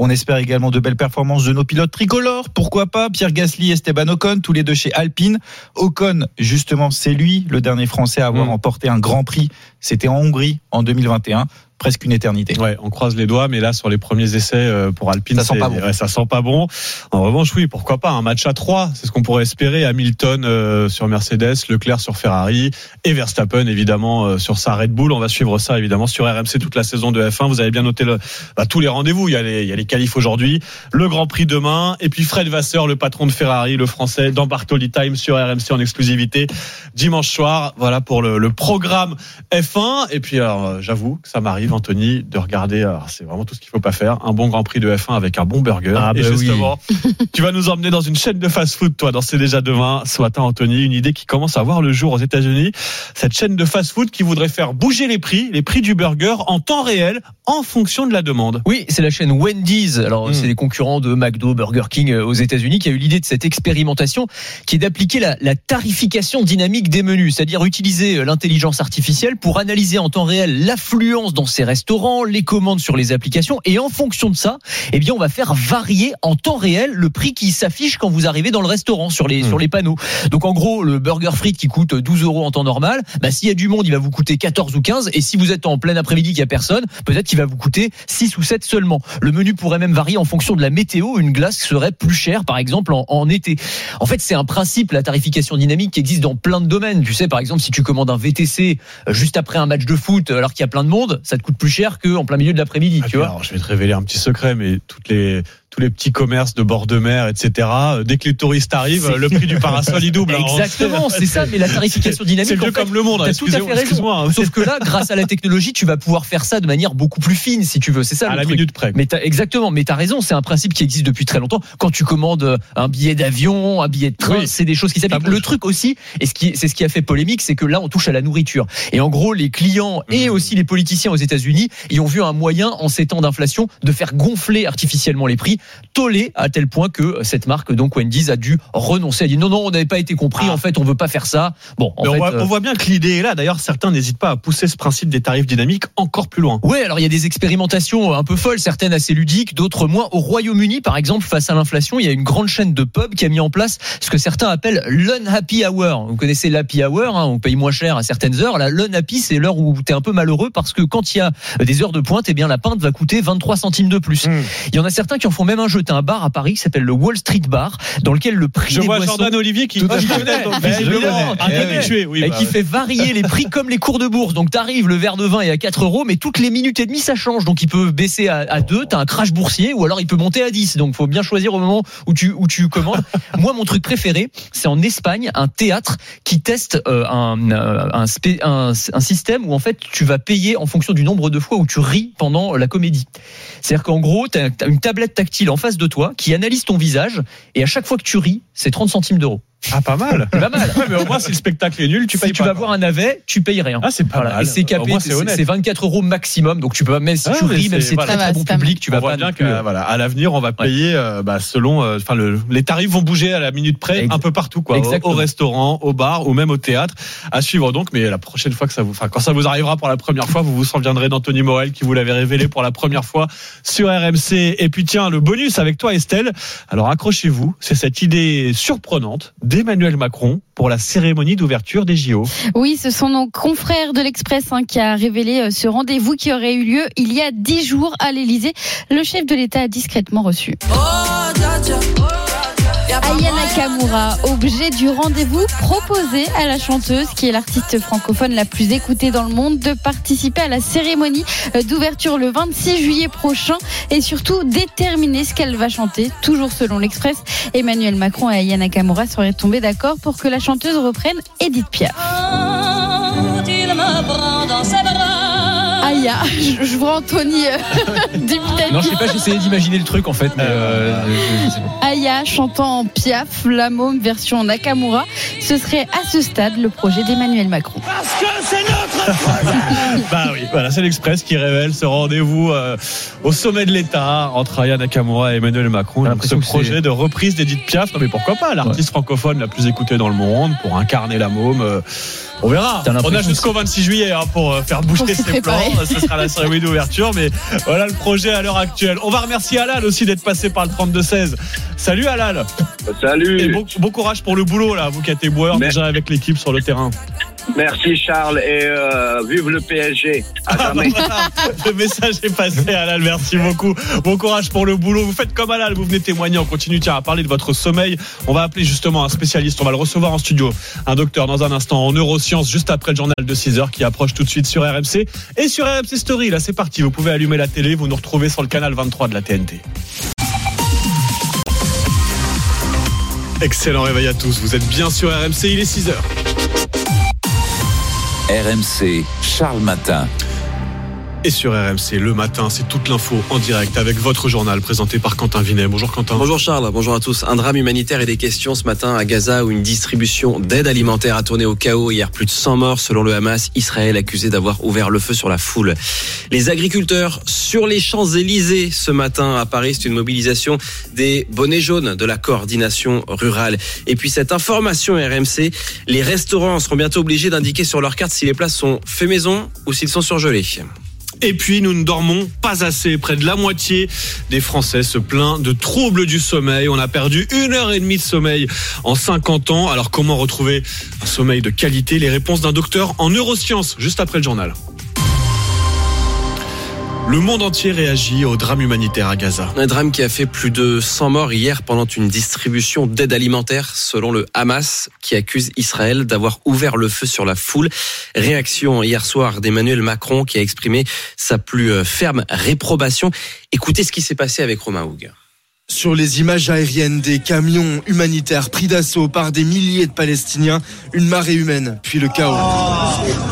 On espère également de belles performances de nos pilotes tricolores. Pourquoi pas? Pierre Gasly et Esteban Ocon, tous les deux chez Alpine. Ocon, justement, c'est lui le dernier Français à avoir remporté un Grand Prix. C'était en Hongrie en 2021. Presque une éternité. Ouais, on croise les doigts, mais là sur les premiers essais euh, pour Alpine, Ça sent pas bon. ouais, ça sent pas bon. En revanche, oui, pourquoi pas un match à 3 c'est ce qu'on pourrait espérer. Hamilton euh, sur Mercedes, Leclerc sur Ferrari et Verstappen évidemment euh, sur sa Red Bull. On va suivre ça évidemment sur RMC toute la saison de F1. Vous avez bien noté le, bah, tous les rendez-vous. Il y a les, il y a les qualifs aujourd'hui, le Grand Prix demain, et puis Fred Vasseur, le patron de Ferrari, le Français, dans Bartoli Time sur RMC en exclusivité dimanche soir. Voilà pour le, le programme F1. Et puis alors, euh, j'avoue que ça m'arrive, Anthony, de regarder. C'est vraiment tout ce qu'il faut pas faire. Un bon Grand Prix de F1 avec un bon burger. Ah, et bah oui. justement, tu vas nous emmener dans une chaîne de fast-food, toi, dans C'est déjà demain. Ce matin, Anthony, une idée qui commence à voir le jour aux États-Unis. Cette chaîne de fast-food qui voudrait faire bouger les prix, les prix du burger en temps réel, en fonction de la demande. Oui, c'est la chaîne Wendy's. Alors, Mm. c'est les concurrents de McDo, Burger King euh, aux États-Unis qui a eu l'idée de cette expérimentation qui est d'appliquer la, la tarification dynamique des menus, c'est-à-dire utiliser euh, l'intelligence artificielle pour analyser en temps réel l'affluence dans ces restaurants, les commandes sur les applications et en fonction de ça, eh bien, on va faire varier en temps réel le prix qui s'affiche quand vous arrivez dans le restaurant sur les, sur les panneaux. Donc, en gros, le burger frites qui coûte 12 euros en temps normal, bah, s'il y a du monde, il va vous coûter 14 ou 15 et si vous êtes en plein après-midi qu'il y a personne, peut-être qu'il va vous coûter 6 ou 7 seulement. Le menu pourrait même varier en fonction de la météo. Une glace serait plus chère, par exemple, en, en été. En fait, c'est un principe, la tarification dynamique, qui existe dans plein de domaines. Tu sais, par exemple, si tu commandes un VTC euh, juste après un match de foot, alors qu'il y a plein de monde, ça te coûte plus cher qu'en plein milieu de l'après-midi, tu vois. Alors, je vais te révéler un petit secret, mais toutes les tous les petits commerces de bord de mer, etc. euh, Dès que les touristes arrivent, le prix du parasol il double. Exactement, c'est ça, mais la tarification dynamique. C'est comme le monde. T'as tout à fait excusez-moi, raison. excuse-moi, hein. Sauf que là, grâce à la technologie, tu vas pouvoir faire ça de manière beaucoup plus fine, si tu veux. C'est ça À le la truc. minute près. Mais exactement. Mais t'as raison. C'est un principe qui existe depuis très longtemps. Quand tu commandes euh, un billet d'avion, un billet de train, Oui. c'est des choses qui s'appliquent. Le truc aussi, et c'est ce qui a fait polémique, c'est que là, on touche à la nourriture. Et en gros, les clients et Mmh. aussi les politiciens aux États-Unis, ils ont vu un moyen, en ces temps d'inflation, de faire gonfler artificiellement les prix, tollé à tel point que cette marque, donc Wendy's, a dû renoncer. Elle dit non, non, on n'avait pas été compris. Ah. En fait, on veut pas faire ça. Bon, en Mais on, fait, voit, euh, on voit bien que l'idée est là. D'ailleurs, certains n'hésitent pas à pousser ce principe des tarifs dynamiques encore plus loin. Ouais, alors il y a des expérimentations un peu folles, certaines assez ludiques, d'autres moins. Au Royaume-Uni, par exemple, face à l'inflation, il y a une grande chaîne de pubs qui a mis en place ce que certains appellent l'unhappy hour. Vous connaissez l'happy hour, hein, on paye moins cher à certaines heures. Là, l'unhappy, c'est l'heure où tu es un peu malheureux parce que quand il y a des heures de pointe, eh bien la pinte va coûter 23 centimes de plus. Hmm. Il y en a certains qui en font même un jeu. T'as un bar à Paris qui s'appelle le Wall Street Bar, dans lequel le prix Je des vois boissons... Jordan Olivier qui oui. habitué, oui, et bah, qui fait varier les prix comme les cours de bourse. Donc t'arrives, le verre de vin est à 4 euros, mais toutes les minutes et demie ça change. Donc il peut baisser à, à 2, t'as un crash boursier, ou alors il peut monter à 10. Donc faut bien choisir au moment où tu, où tu commandes. Moi, mon truc préféré, c'est en Espagne, un théâtre qui teste euh, un, euh, un, un, un système où en fait tu vas payer en fonction du nombre de fois où tu ris pendant la comédie. C'est-à-dire qu'en gros, tu as une tablette tactile en face de toi qui analyse ton visage et à chaque fois que tu ris, c'est 30 centimes d'euros. Ah, pas mal. Pas mal. Ouais, mais au moins, si le spectacle est nul, tu si payes tu pas. vas voir un navet, tu payes rien. Ah, c'est pas Voilà. mal. Et c'est capé, c'est c'est honnête. c'est 24 euros maximum. Donc tu peux même si Ah, tu mais ris, même si c'est voilà. très très bon public, tu on vas voit pas bien que euh, voilà, à l'avenir, on va payer euh, bah, selon, euh, enfin, le, les tarifs vont bouger à la minute près, un peu partout, quoi, au, Exactement. au restaurant, au bar ou même au théâtre, à suivre donc. Mais la prochaine fois que ça vous, enfin, quand ça vous arrivera pour la première fois, vous vous souviendrez d'Anthony Morel qui vous l'avait révélé pour la première fois sur RMC. Et puis tiens, le bonus avec toi, Estelle. Alors accrochez-vous, c'est cette idée surprenante d'Emmanuel Macron pour la cérémonie d'ouverture des JO. Oui, ce sont nos confrères de l'Express hein, qui a révélé euh, ce rendez-vous qui aurait eu lieu il y a dix jours à l'Elysée. Le chef de l'État a discrètement reçu. Aya Nakamura, objet du rendez-vous proposé à la chanteuse, qui est l'artiste francophone la plus écoutée dans le monde, de participer à la cérémonie euh, d'ouverture le 26 juillet prochain et surtout déterminer ce qu'elle va chanter. Toujours selon l'Express, Emmanuel Macron et Aya Nakamura seraient tombés d'accord pour que la chanteuse reprenne Edith Piaf. Aya, je, je vois Anthony euh. Non, je sais pas, j'essayais d'imaginer le truc en fait, mais euh, c'est bon. Aya chantant en Piaf, la môme version Nakamura. Ce serait à ce stade le projet d'Emmanuel Macron. bah oui, voilà, c'est l'Express qui révèle ce rendez-vous euh, au sommet de l'État entre Aya Nakamura et Emmanuel Macron. Donc, ce l'impression que projet c'est- de reprise d'Edith Piaf, non mais pourquoi pas, l'artiste francophone la plus écoutée dans le monde pour incarner la môme. euh, on verra. On a jusqu'au 26 juillet hein, pour euh, faire bouger ses plans. Ce sera la cérémonie d'ouverture, mais voilà le projet à l'heure actuelle. On va remercier Alal aussi d'être passé par le 32-16. Salut Alal. Salut. Et bon, bon courage pour le boulot là, vous qui êtes éboueur déjà avec l'équipe sur le terrain. Merci Charles et euh, vive le PSG. À jamais. Le message est passé, Alal. Merci beaucoup. Bon courage pour le boulot. Vous faites comme Alal. Vous venez témoigner. On continue tiens, à parler de votre sommeil. On va appeler justement un spécialiste. On va le recevoir en studio. Un docteur dans un instant en neurosciences, juste après le journal de 6 heures qui approche tout de suite sur RMC et sur RMC Story. Là, c'est parti. Vous pouvez allumer la télé. Vous nous retrouvez sur le canal 23 de la TNT. Excellent réveil à tous. Vous êtes bien sur RMC. Il est 6 heures. RMC, Charles Matin. Et sur RMC, le matin, c'est toute l'info en direct avec votre journal présenté par Quentin Vinet. Bonjour Quentin. Bonjour Charles, bonjour à tous. Un drame humanitaire et des questions ce matin à Gaza où une distribution d'aide alimentaire a tourné au chaos. Hier, plus de 100 morts selon le Hamas. Israël accusé d'avoir ouvert le feu sur la foule. Les agriculteurs sur les Champs-Élysées ce matin à Paris, c'est une mobilisation des bonnets jaunes de la coordination rurale. Et puis cette information RMC, les restaurants seront bientôt obligés d'indiquer sur leur carte si les plats sont faits maison ou s'ils sont surgelés. Et puis nous ne dormons pas assez. Près de la moitié des Français se plaint de troubles du sommeil. On a perdu une heure et demie de sommeil en 50 ans. Alors comment retrouver un sommeil de qualité? Les réponses d'un docteur en neurosciences juste après le journal. Le monde entier réagit au drame humanitaire à Gaza. Un drame qui a fait plus de 100 morts hier pendant une distribution d'aide alimentaire selon le Hamas qui accuse Israël d'avoir ouvert le feu sur la foule. Réaction hier soir d'Emmanuel Macron qui a exprimé sa plus euh, ferme réprobation. Écoutez ce qui s'est passé avec Romain. Sur les images aériennes des camions humanitaires pris d'assaut par des milliers de Palestiniens, une marée humaine, puis le chaos.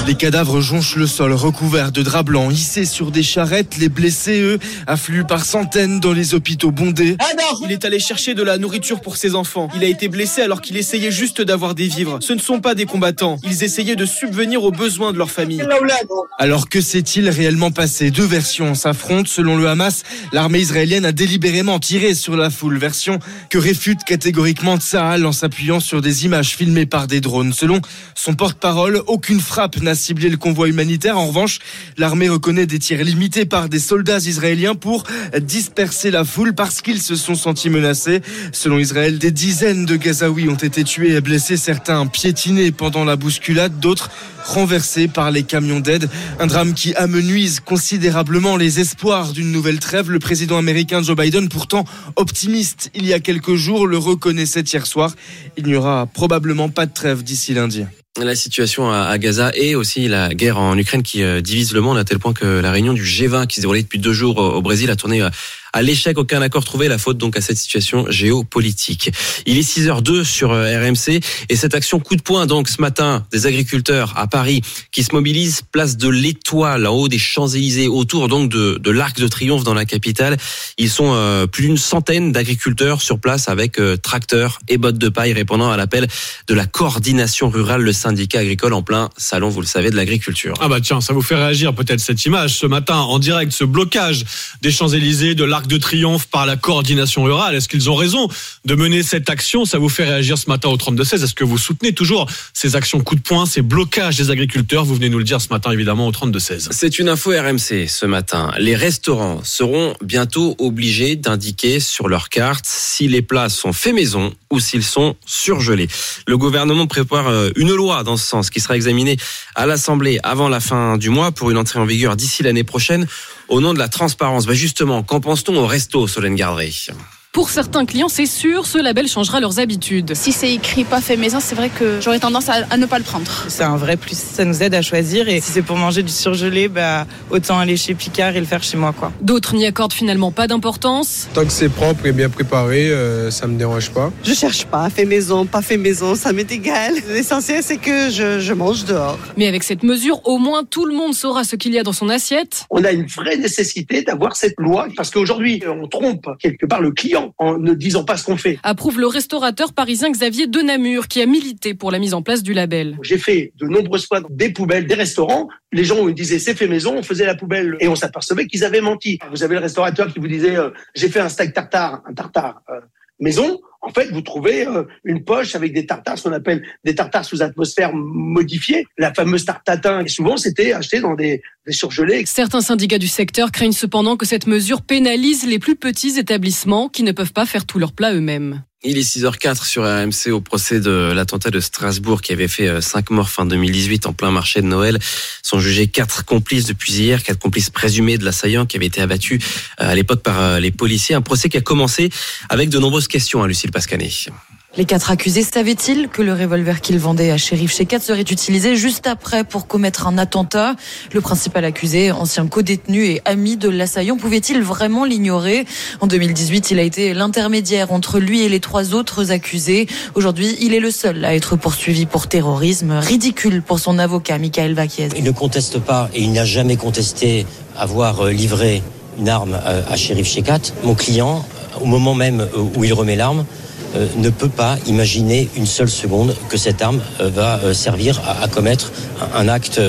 Les cadavres jonchent le sol recouverts de draps blancs hissés sur des charrettes. Les blessés, eux, affluent par centaines dans les hôpitaux bondés. Il est allé chercher de la nourriture pour ses enfants. Il a été blessé alors qu'il essayait juste d'avoir des vivres. Ce ne sont pas des combattants. Ils essayaient de subvenir aux besoins de leur famille. Alors que s'est-il réellement passé? Deux versions s'affrontent. Selon le Hamas, l'armée israélienne a délibérément tiré sur la foule, version que réfute catégoriquement Tsahal en s'appuyant sur des images filmées par des drones. Selon son porte-parole, aucune frappe n'a ciblé le convoi humanitaire. En revanche, l'armée reconnaît des tirs limités par des soldats israéliens pour disperser la foule parce qu'ils se sont sentis menacés. Selon Israël, des dizaines de Gazaouis ont été tués et blessés, certains piétinés pendant la bousculade, d'autres renversés par les camions d'aide. Un drame qui amenuise considérablement les espoirs d'une nouvelle trêve. Le président américain Joe Biden, pourtant optimiste il y a quelques jours, le reconnaissait hier soir. Il n'y aura probablement pas de trêve d'ici lundi la situation à Gaza et aussi la guerre en Ukraine qui euh, divise le monde à tel point que la réunion du G20 qui se déroulait depuis deux jours au Brésil a tourné euh, à l'échec, aucun accord trouvé, la faute donc à cette situation géopolitique. Il est 6h02 sur euh, RMC et cette action coup de poing donc ce matin des agriculteurs à Paris qui se mobilisent place de l'Étoile en haut des Champs-Élysées autour donc de, de l'Arc de Triomphe dans la capitale. Ils sont euh, plus d'une centaine d'agriculteurs sur place avec euh, tracteurs et bottes de paille répondant à l'appel de la coordination rurale, le syndicat agricole en plein salon, vous le savez, de l'agriculture. Ah bah tiens, ça vous fait réagir peut-être cette image ce matin en direct, ce blocage des Champs-Élysées, de l'Arc de Triomphe par la coordination rurale. Est-ce qu'ils ont raison de mener cette action? Ça vous fait réagir ce matin au 32-16. Est-ce que vous soutenez toujours ces actions coup de poing, ces blocages des agriculteurs? Vous venez nous le dire ce matin évidemment au 32-16. C'est une info RMC ce matin. Les restaurants seront bientôt obligés d'indiquer sur leur carte si les plats sont faits maison ou s'ils sont surgelés. Le gouvernement prépare euh, une loi dans ce sens qui sera examinée à l'Assemblée avant la fin du mois pour une entrée en vigueur d'ici l'année prochaine au nom de la transparence. Bah justement, qu'en pense-t-on au resto, Solène Gardré pour certains clients, c'est sûr, ce label changera leurs habitudes. Si c'est écrit pas fait maison, c'est vrai que j'aurais tendance à, ne pas le prendre. C'est un vrai plus, ça nous aide à choisir et si c'est pour manger du surgelé, bah, autant aller chez Picard et le faire chez moi. quoi. D'autres n'y accordent finalement pas d'importance. Tant que c'est propre et bien préparé, euh, ça me dérange pas. Je cherche pas, fait maison, pas fait maison, ça m'est égal. L'essentiel c'est que je, je mange dehors. Mais avec cette mesure, au moins tout le monde saura ce qu'il y a dans son assiette. On a une vraie nécessité d'avoir cette loi parce qu'aujourd'hui, on trompe quelque part le client en ne disant pas ce qu'on fait. Approuve le restaurateur parisien Xavier Denamur qui a milité pour la mise en place du label. J'ai fait de nombreuses fois des poubelles, des restaurants. Les gens me disaient c'est fait maison, on faisait la poubelle et on s'apercevait qu'ils avaient menti. Vous avez le restaurateur qui vous disait euh, j'ai fait un steak tartare, un tartare euh, maison. En fait, vous trouvez euh, une poche avec des tartares, ce qu'on appelle des tartares sous atmosphère modifiée. La fameuse tarte tatin. Et souvent, c'était acheté dans des, des surgelés. Certains syndicats du secteur craignent cependant que cette mesure pénalise les plus petits établissements qui ne peuvent pas faire tous leurs plats eux-mêmes. Il est 6h04 sur RMC au procès de l'attentat de Strasbourg qui avait fait 5 morts fin 2018 en plein marché de Noël. Sont jugés quatre complices depuis hier, quatre complices présumés de l'assaillant qui avait été abattu à l'époque par les policiers. Un procès qui a commencé avec de nombreuses questions à Lucille Pascanet. Les quatre accusés savaient-ils que le revolver qu'ils vendaient à Shérif Shekat serait utilisé juste après pour commettre un attentat? Le principal accusé, ancien co-détenu et ami de l'assaillant, pouvait-il vraiment l'ignorer? En 2018, il a été l'intermédiaire entre lui et les trois autres accusés. Aujourd'hui, il est le seul à être poursuivi pour terrorisme. Ridicule pour son avocat, Michael Vaquiez. Il ne conteste pas et il n'a jamais contesté avoir livré une arme à Shérif Shekat. Mon client, au moment même où il remet l'arme, euh, ne peut pas imaginer une seule seconde que cette arme euh, va euh, servir à, à commettre un acte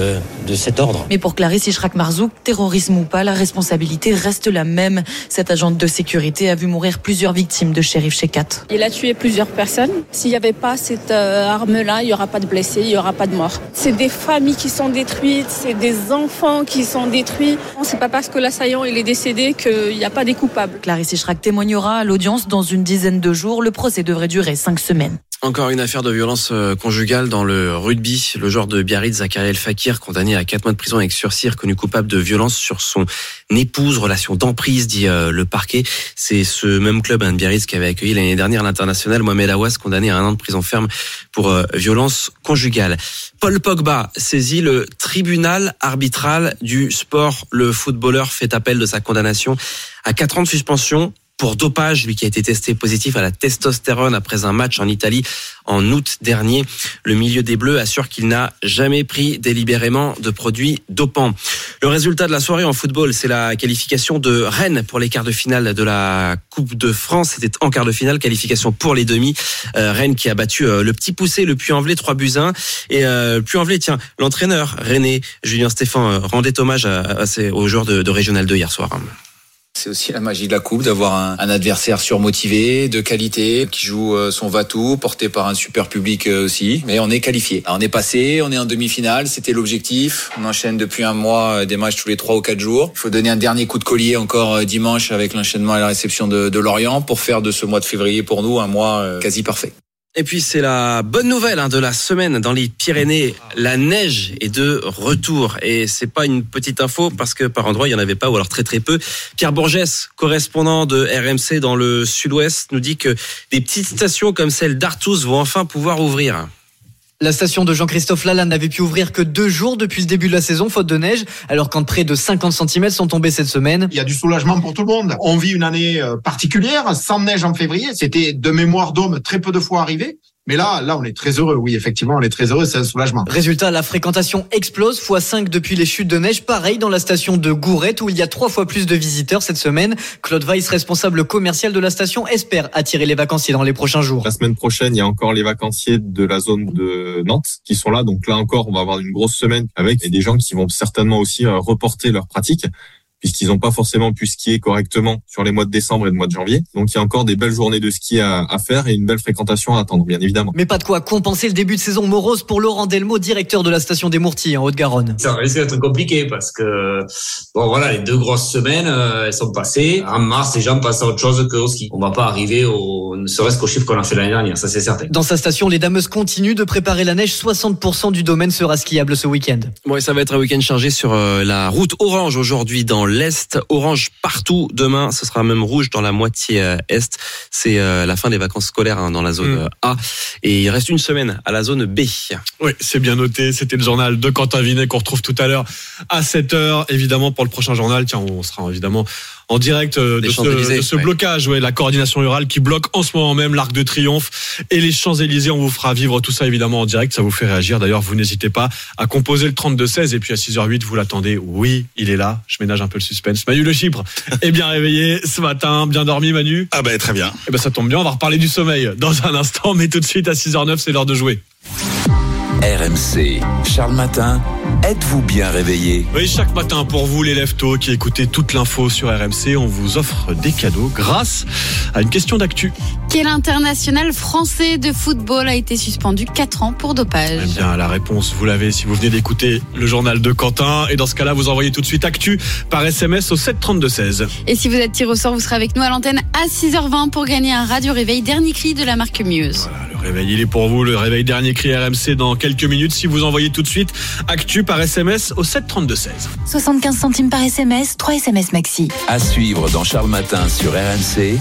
de cet ordre. Mais pour Clarisse Ishrak Marzouk, terrorisme ou pas, la responsabilité reste la même. Cette agente de sécurité a vu mourir plusieurs victimes de shérif Shekat. Il a tué plusieurs personnes. S'il n'y avait pas cette arme-là, il n'y aura pas de blessés, il n'y aura pas de morts. C'est des familles qui sont détruites, c'est des enfants qui sont détruits. C'est pas parce que l'assaillant il est décédé qu'il n'y a pas des coupables. Clarisse Ishrak témoignera à l'audience dans une dizaine de jours. Le procès devrait durer cinq semaines. Encore une affaire de violence conjugale dans le rugby. Le joueur de Biarritz, Zakaria El Fakir, condamné à 4 mois de prison avec sursis, reconnu coupable de violence sur son épouse, relation d'emprise, dit le parquet. C'est ce même club, hein, Biarritz, qui avait accueilli l'année dernière l'international Mohamed Awas, condamné à un an de prison ferme pour violence conjugale. Paul Pogba saisit le tribunal arbitral du sport. Le footballeur fait appel de sa condamnation à 4 ans de suspension pour dopage, lui qui a été testé positif à la testostérone après un match en Italie en août dernier. Le milieu des Bleus assure qu'il n'a jamais pris délibérément de produits dopants. Le résultat de la soirée en football, c'est la qualification de Rennes pour les quarts de finale de la Coupe de France. C'était en quart de finale, qualification pour les demi. Euh, Rennes qui a battu euh, le petit poussé, le Puy-en-Velay, 3 buts 1. Et euh, Puy-en-Velay, tiens, l'entraîneur René Julien Stéphan rendait hommage à, à aux joueurs de, de Régional 2 hier soir. C'est aussi la magie de la coupe, d'avoir un, adversaire surmotivé, de qualité, qui joue son va-tout, porté par un super public aussi. Mais on est qualifié. On est passé, on est en demi-finale, c'était l'objectif. On enchaîne depuis un mois des matchs tous les trois ou quatre jours. Il faut donner un dernier coup de collier encore dimanche avec l'enchaînement et la réception de Lorient pour faire de ce mois de février pour nous un mois quasi parfait. Et puis c'est la bonne nouvelle hein, de la semaine dans les Pyrénées. La neige est de retour et c'est pas une petite info parce que par endroit il y en avait pas ou alors très très peu. Pierre Bourgès, correspondant de RMC dans le Sud-Ouest, nous dit que des petites stations comme celle d'Artus vont enfin pouvoir ouvrir. La station de Jean-Christophe Lalanne n'avait pu ouvrir que deux jours depuis le début de la saison, faute de neige, alors quand près de 50 cm sont tombés cette semaine. Il y a du soulagement pour tout le monde. On vit une année particulière, sans neige en février. C'était de mémoire d'homme très peu de fois arrivé. Mais là, là, on est très heureux. Oui, effectivement, on est très heureux. C'est un soulagement. Résultat, la fréquentation explose, fois 5 depuis les chutes de neige. Pareil dans la station de Gourette, où il y a trois fois plus de visiteurs cette semaine. Claude Weiss, responsable commercial de la station, espère attirer les vacanciers dans les prochains jours. La semaine prochaine, il y a encore les vacanciers de la zone de Nantes qui sont là. Donc là encore, on va avoir une grosse semaine avec des gens qui vont certainement aussi reporter leurs pratiques puisqu'ils n'ont pas forcément pu skier correctement sur les mois de décembre et de mois de janvier. Donc il y a encore des belles journées de ski à, à, faire et une belle fréquentation à attendre, bien évidemment. Mais pas de quoi compenser le début de saison morose pour Laurent Delmo, directeur de la station des Mourtilles en Haute-Garonne. Ça risque d'être compliqué parce que bon voilà, les deux grosses semaines euh, elles sont passées. En mars, les gens passent à autre chose qu'au ski. On va pas arriver au ne serait-ce qu'au chiffre qu'on a fait l'année dernière, ça c'est certain. Dans sa station, les dameuses continuent de préparer la neige. 60% du domaine sera skiable ce week-end. Bon, ça va être un week-end chargé sur euh, la route orange aujourd'hui dans l'est. Orange partout demain. Ce sera même rouge dans la moitié euh, est. C'est euh, la fin des vacances scolaires hein, dans la zone mmh. A. Et il reste une semaine à la zone B. Oui, c'est bien noté. C'était le journal de Quentin Vinet qu'on retrouve tout à l'heure à 7h. Évidemment, pour le prochain journal, tiens, on sera évidemment en direct de ce, de ce, blocage, ouais, la coordination rurale qui bloque en ce moment même l'Arc de Triomphe et les Champs-Élysées. On vous fera vivre tout ça évidemment en direct. Ça vous fait réagir. D'ailleurs, vous n'hésitez pas à composer le 32-16 et puis à 6h08, vous l'attendez. Oui, il est là. Je ménage un peu le suspense. Manu Le Chypre est bien réveillé ce matin. Bien dormi, Manu? Ah ben, très bien. Eh ben, ça tombe bien. On va reparler du sommeil dans un instant. Mais tout de suite à 6h09, c'est l'heure de jouer. RMC, Charles Matin. Êtes-vous bien réveillé Oui, chaque matin pour vous les leftos qui écoutez toute l'info sur RMC, on vous offre des cadeaux grâce à une question d'actu. Quel international français de football a été suspendu 4 ans pour Eh dopage bien, la réponse, vous l'avez si vous venez d'écouter le journal de Quentin. Et dans ce cas-là, vous envoyez tout de suite actu par SMS au 732-16. Et si vous êtes tiré au sort, vous serez avec nous à l'antenne à 6h20 pour gagner un radio réveil dernier cri de la marque Muse. Le réveil, il est pour vous. Le réveil dernier cri RMC dans quelques minutes. Si vous envoyez tout de suite actu par SMS au 732-16. 75 centimes par SMS, 3 SMS maxi. À suivre dans Charles Matin sur RMC.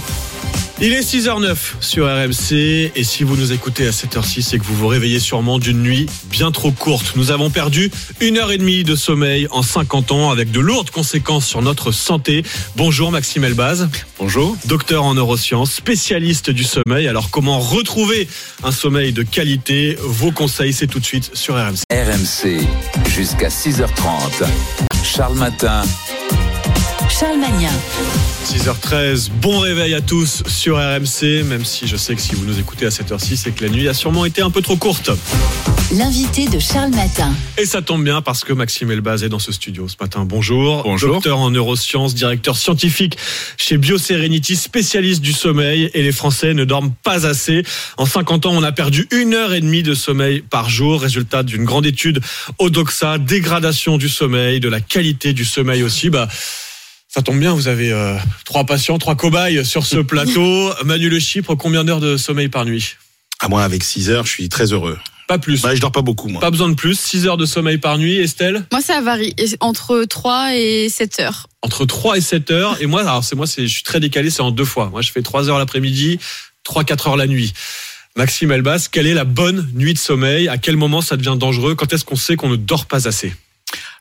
Il est 6h09 sur RMC et si vous nous écoutez à cette heure-ci, c'est que vous vous réveillez sûrement d'une nuit bien trop courte. Nous avons perdu une heure et demie de sommeil en 50 ans avec de lourdes conséquences sur notre santé. Bonjour Maxime Elbaz. Bonjour. Docteur en neurosciences, spécialiste du sommeil. Alors comment retrouver un sommeil de qualité? Vos conseils, c'est tout de suite sur RMC. RMC, jusqu'à 6h30. Charles Matin. Charles Magnin. 6h13, bon réveil à tous sur RMC, même si je sais que si vous nous écoutez à cette heure-ci, c'est que la nuit a sûrement été un peu trop courte. L'invité de Charles Matin. Et ça tombe bien parce que Maxime Elbaz est dans ce studio ce matin. Bonjour. Bonjour. Docteur en neurosciences, directeur scientifique chez BioSerenity, spécialiste du sommeil. Et les Français ne dorment pas assez. En 50 ans, on a perdu une heure et demie de sommeil par jour. Résultat d'une grande étude au Doxa. Dégradation du sommeil, de la qualité du sommeil aussi. Bah, ça tombe bien, vous avez euh, trois patients, trois cobayes sur ce plateau. Manu Le Chypre, combien d'heures de sommeil par nuit? À moi, avec 6 heures, je suis très heureux. Pas plus. Ouais, je dors pas beaucoup, moi. Pas besoin de plus. 6 heures de sommeil par nuit. Estelle? Moi, ça varie entre 3 et 7 heures. Entre 3 et 7 heures. Et moi, alors c'est moi, je suis très décalé, c'est en deux fois. Moi, je fais 3 heures l'après-midi, 3, 4 heures la nuit. Maxime Elbas, quelle est la bonne nuit de sommeil? À quel moment ça devient dangereux? Quand est-ce qu'on sait qu'on ne dort pas assez?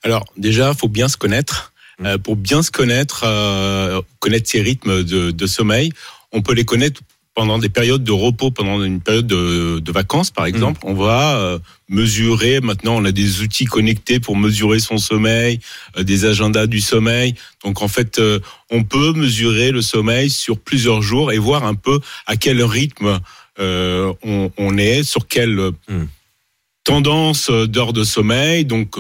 Alors, déjà, faut bien se connaître. Euh, pour bien se connaître, euh, connaître ses rythmes de, de sommeil, on peut les connaître pendant des périodes de repos, pendant une période de, de vacances, par exemple. On va euh, mesurer, maintenant on a des outils connectés pour mesurer son sommeil, euh, des agendas du sommeil. Donc en fait, euh, on peut mesurer le sommeil sur plusieurs jours et voir un peu à quel rythme euh, on, on est, sur quelle euh, tendance d'heures de sommeil. Donc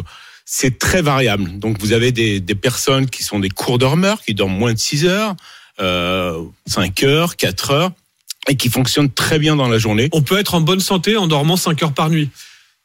c'est très variable. Donc vous avez des, des personnes qui sont des courts dormeurs, qui dorment moins de 6 heures, euh, 5 heures, 4 heures, et qui fonctionnent très bien dans la journée. On peut être en bonne santé en dormant 5 heures par nuit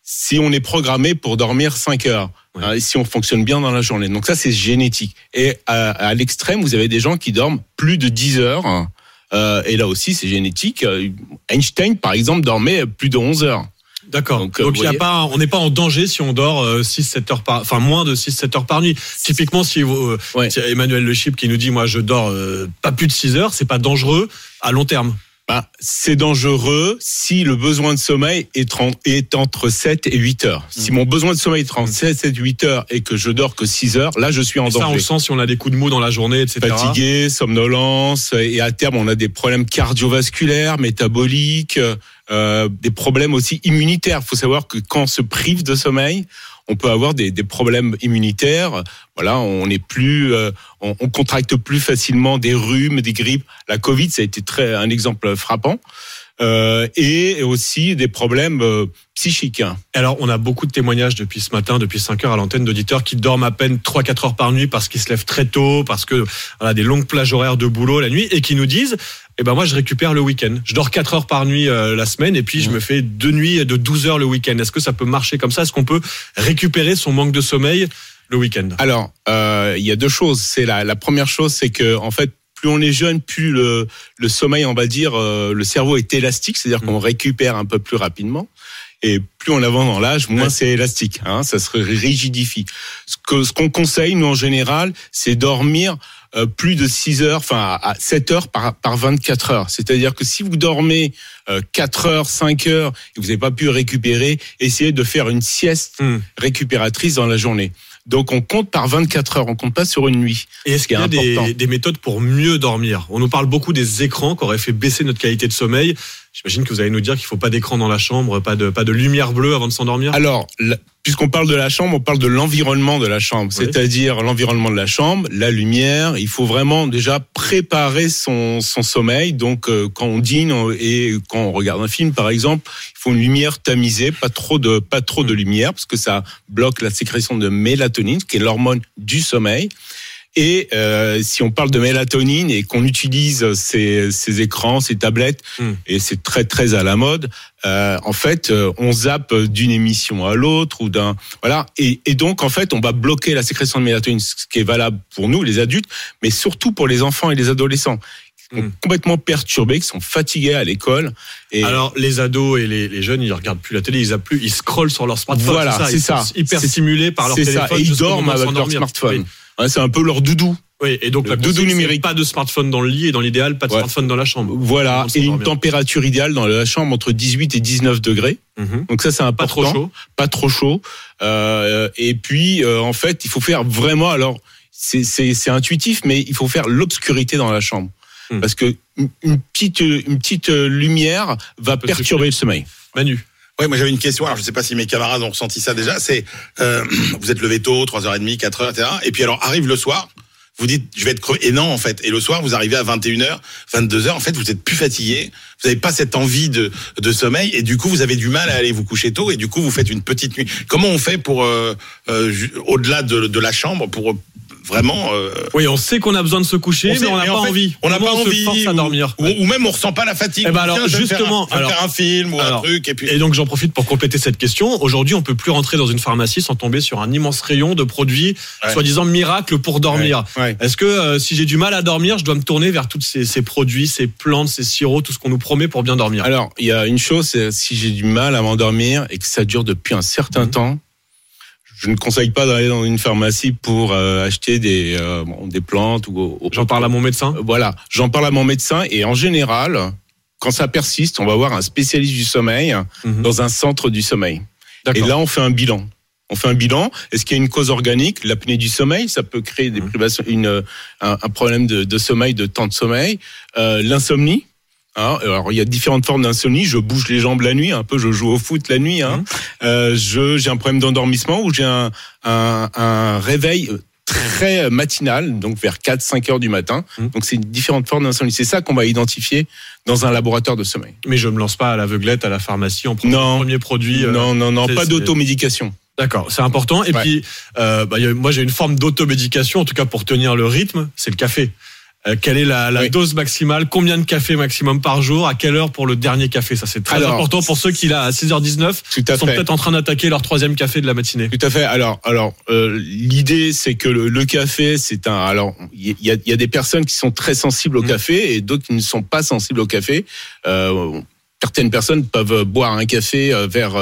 Si on est programmé pour dormir 5 heures, hein, si on fonctionne bien dans la journée. Donc ça, c'est génétique. Et à, à l'extrême, vous avez des gens qui dorment plus de 10 heures. hein. Euh, et là aussi, c'est génétique. Euh, Einstein, par exemple, dormait plus de 11 heures. D'accord. Donc, euh, il vous y a pas, on n'est pas en danger si on dort 6-7 heures par, enfin moins de 6-7 heures par nuit. Typiquement, si vous, euh, si Emmanuel Le Chip qui nous dit, moi, je dors euh, pas plus de 6 heures, c'est pas dangereux à long terme. Bah, c'est dangereux si le besoin de sommeil est, est entre 7 et 8 heures. Si mon besoin de sommeil est entre 7 et 8 heures et que je dors que 6 heures, là, je suis en Et ça, danger. on le sent si on a des coups de mou dans la journée, etc. fatigué, somnolence, et à terme on a des problèmes cardiovasculaires, métaboliques, euh, des problèmes aussi immunitaires. Il faut savoir que quand on se prive de sommeil, on peut avoir des, des problèmes immunitaires. Voilà, on est plus, euh, on, on contracte plus facilement des rhumes, des grippes. La Covid, ça a été très un exemple frappant. Euh, et aussi des problèmes euh, psychiques. hein. Alors, on a beaucoup de témoignages depuis ce matin, depuis 5 heures à l'antenne d'auditeurs qui dorment à peine 3-4 heures par nuit parce qu'ils se lèvent très tôt, parce que voilà, des longues plages horaires de boulot la nuit et qui nous disent eh ben moi je récupère le week-end. Je dors 4 heures par nuit euh, la semaine et puis je me fais deux nuits de 12 heures le week-end. Est-ce que ça peut marcher comme ça? Est-ce qu'on peut récupérer son manque de sommeil le week-end? Alors, euh, il y a deux choses. C'est la, la première chose, c'est que en fait, plus on est jeune, plus le, le sommeil, on va dire, euh, le cerveau est élastique, c'est-à-dire qu'on récupère un peu plus rapidement. Et plus on avance dans l'âge, moins c'est élastique. Hein, ça se rigidifie. Ce que ce qu'on conseille, nous en général, c'est dormir euh, plus de 6 heures, enfin à 7 heures par, par 24 heures. C'est-à-dire que si vous dormez euh, 4 heures, 5 heures et vous n'avez pas pu récupérer, essayez de faire une sieste récupératrice dans la journée. Donc on compte par 24 heures, on compte pas sur une nuit. Et est-ce qu'il y a des, des méthodes pour mieux dormir? On nous parle beaucoup des écrans qui auraient fait baisser notre qualité de sommeil. J'imagine que vous allez nous dire qu'il faut pas d'écran dans la chambre, pas de pas de lumière bleue avant de s'endormir. Alors, puisqu'on parle de la chambre, on parle de l'environnement de la chambre, c'est-à-dire l'environnement de la chambre, la lumière. Il faut vraiment déjà préparer son, son sommeil. Donc, euh, quand on dîne et quand on regarde un film, par exemple, il faut une lumière tamisée, pas trop de pas trop de lumière, parce que ça bloque la sécrétion de mélatonine, qui est l'hormone du sommeil. Et euh, si on parle de mélatonine et qu'on utilise ces, ces écrans, ces tablettes, et c'est très très à la mode, euh, en fait, euh, on zappe d'une émission à l'autre ou d'un voilà, et, et donc en fait, on va bloquer la sécrétion de mélatonine, ce qui est valable pour nous, les adultes, mais surtout pour les enfants et les adolescents, qui sont complètement perturbés, qui sont fatigués à l'école. Et Alors les ados et les, les jeunes, ils regardent plus la télé, ils plus, ils scrollent sur leur smartphone. Voilà, c'est Ils ça. sont hyper stimulés par leur téléphone. ça. Et ils dorment avec leur smartphone. Oui. Ouais, c'est un peu leur doudou. Oui, et donc Le la doudou numérique. Pas de smartphone dans le lit et dans l'idéal, pas de Ouais. smartphone dans la chambre. Voilà, et une température idéale dans la chambre entre 18 et 19 degrés. Donc ça, c'est important. Pas trop chaud. Pas trop chaud. Euh, et puis, euh, en fait, il faut faire vraiment. Alors, c'est intuitif, mais il faut faire l'obscurité dans la chambre, Hmm. parce que une une petite une petite euh, lumière va perturber le sommeil. Manu. Ouais, moi j'avais une question. Alors je sais pas si mes camarades ont ressenti ça déjà. C'est euh, vous êtes levé tôt, 3h30, 4h, etc. Et puis alors arrive le soir, vous dites je vais être crevé. Et non en fait. Et le soir vous arrivez à 21h, 22h. En fait vous êtes plus fatigué. Vous n'avez pas cette envie de, de sommeil et du coup vous avez du mal à aller vous coucher tôt et du coup vous faites une petite nuit. Comment on fait pour euh, euh, au-delà de, de la chambre pour vraiment euh, Oui, on sait qu'on a besoin de se coucher, on mais on n'a pas en fait, envie. On n'a pas on se envie. force à dormir. Ou, ou même on ressent pas la fatigue. Eh ben alors, tiens, vais faire un- justement, faire un film ou un truc et puis. Et donc j'en profite pour compléter cette question. Aujourd'hui, on peut plus rentrer dans une pharmacie sans tomber sur un immense rayon de produits Ouais. soi-disant miracles pour dormir. Ouais, ouais. Est-ce que euh, si j'ai du mal à dormir, je dois me tourner vers tous ces, ces produits, ces plantes, ces sirops, tout ce qu'on nous promet pour bien dormir? Alors, il y a une chose, c'est si j'ai du mal à m'endormir et que ça dure depuis un Mhm. certain temps, je ne conseille pas d'aller dans une pharmacie pour euh, acheter des, euh, bon, des plantes ou. J'en parle à mon médecin. Voilà, j'en parle à mon médecin et en général, quand ça persiste, on va voir un spécialiste du sommeil dans un centre du sommeil. Et Mhm. Là, on fait un bilan. On fait un bilan. Est-ce qu'il y a une cause organique? L'apnée du sommeil, ça peut créer Mhm. des privations, une, euh, un, un problème de, de sommeil, de temps de sommeil. Euh, L'insomnie. Hein. alors il y a différentes formes d'insomnie. Je bouge les jambes la nuit, un peu. Je joue au foot la nuit. Mhm. Hein. Euh, je j'ai un problème d'endormissement ou j'ai un, un, un réveil très matinal, donc vers 4-5 heures du matin. Mhm. Donc c'est différentes formes d'insomnie. C'est ça qu'on va identifier dans un laboratoire de sommeil. Mais je me lance pas à l'aveuglette à la pharmacie en prenant le premier produit. euh, non, non, non, pas d'automédication. D'accord, c'est important. Et Ouais. puis, euh, bah, moi j'ai une forme d'automédication, en tout cas pour tenir le rythme, c'est le café. Euh, quelle est la, la dose maximale? Combien de café maximum par jour? À quelle heure pour le dernier café? Ça c'est très Alors, important pour ceux qui là à 6h19 Tout à sont peut-être en train d'attaquer leur troisième café de la matinée. Tout à fait. Alors, alors, euh, l'idée, c'est que le, le café, c'est un. Alors, il y a, il y a des personnes qui sont très sensibles au café et d'autres qui ne sont pas sensibles au café. Euh, certaines personnes peuvent boire un café euh, vers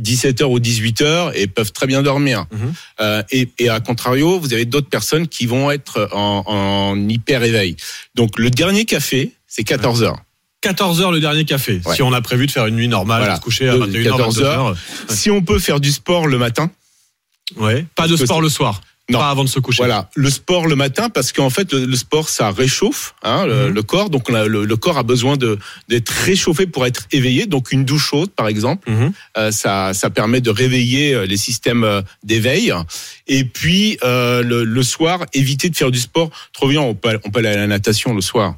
17h ou 18h et peuvent très bien dormir. Mmh. Euh, et, et à contrario, vous avez d'autres personnes qui vont être en, en hyper éveil. Donc, le dernier café, c'est 14h. 14h le dernier café. Ouais. Si on a prévu de faire une nuit normale, Voilà. de se coucher à De- 21h, 14 22h. heures. Si on peut faire du sport le matin. Ouais. Pas de sport le soir. Non. Pas avant de se coucher. Voilà, le sport le matin parce qu'en fait le, le sport ça réchauffe hein, le, Mhm. le corps, donc on a, le, le corps a besoin de d'être réchauffé pour être éveillé. Donc une douche chaude par exemple, Mhm. euh, ça ça permet de réveiller euh, les systèmes euh, d'éveil. Et puis euh, le, le soir, éviter de faire du sport trop bien. On peut on peut aller à la natation le soir.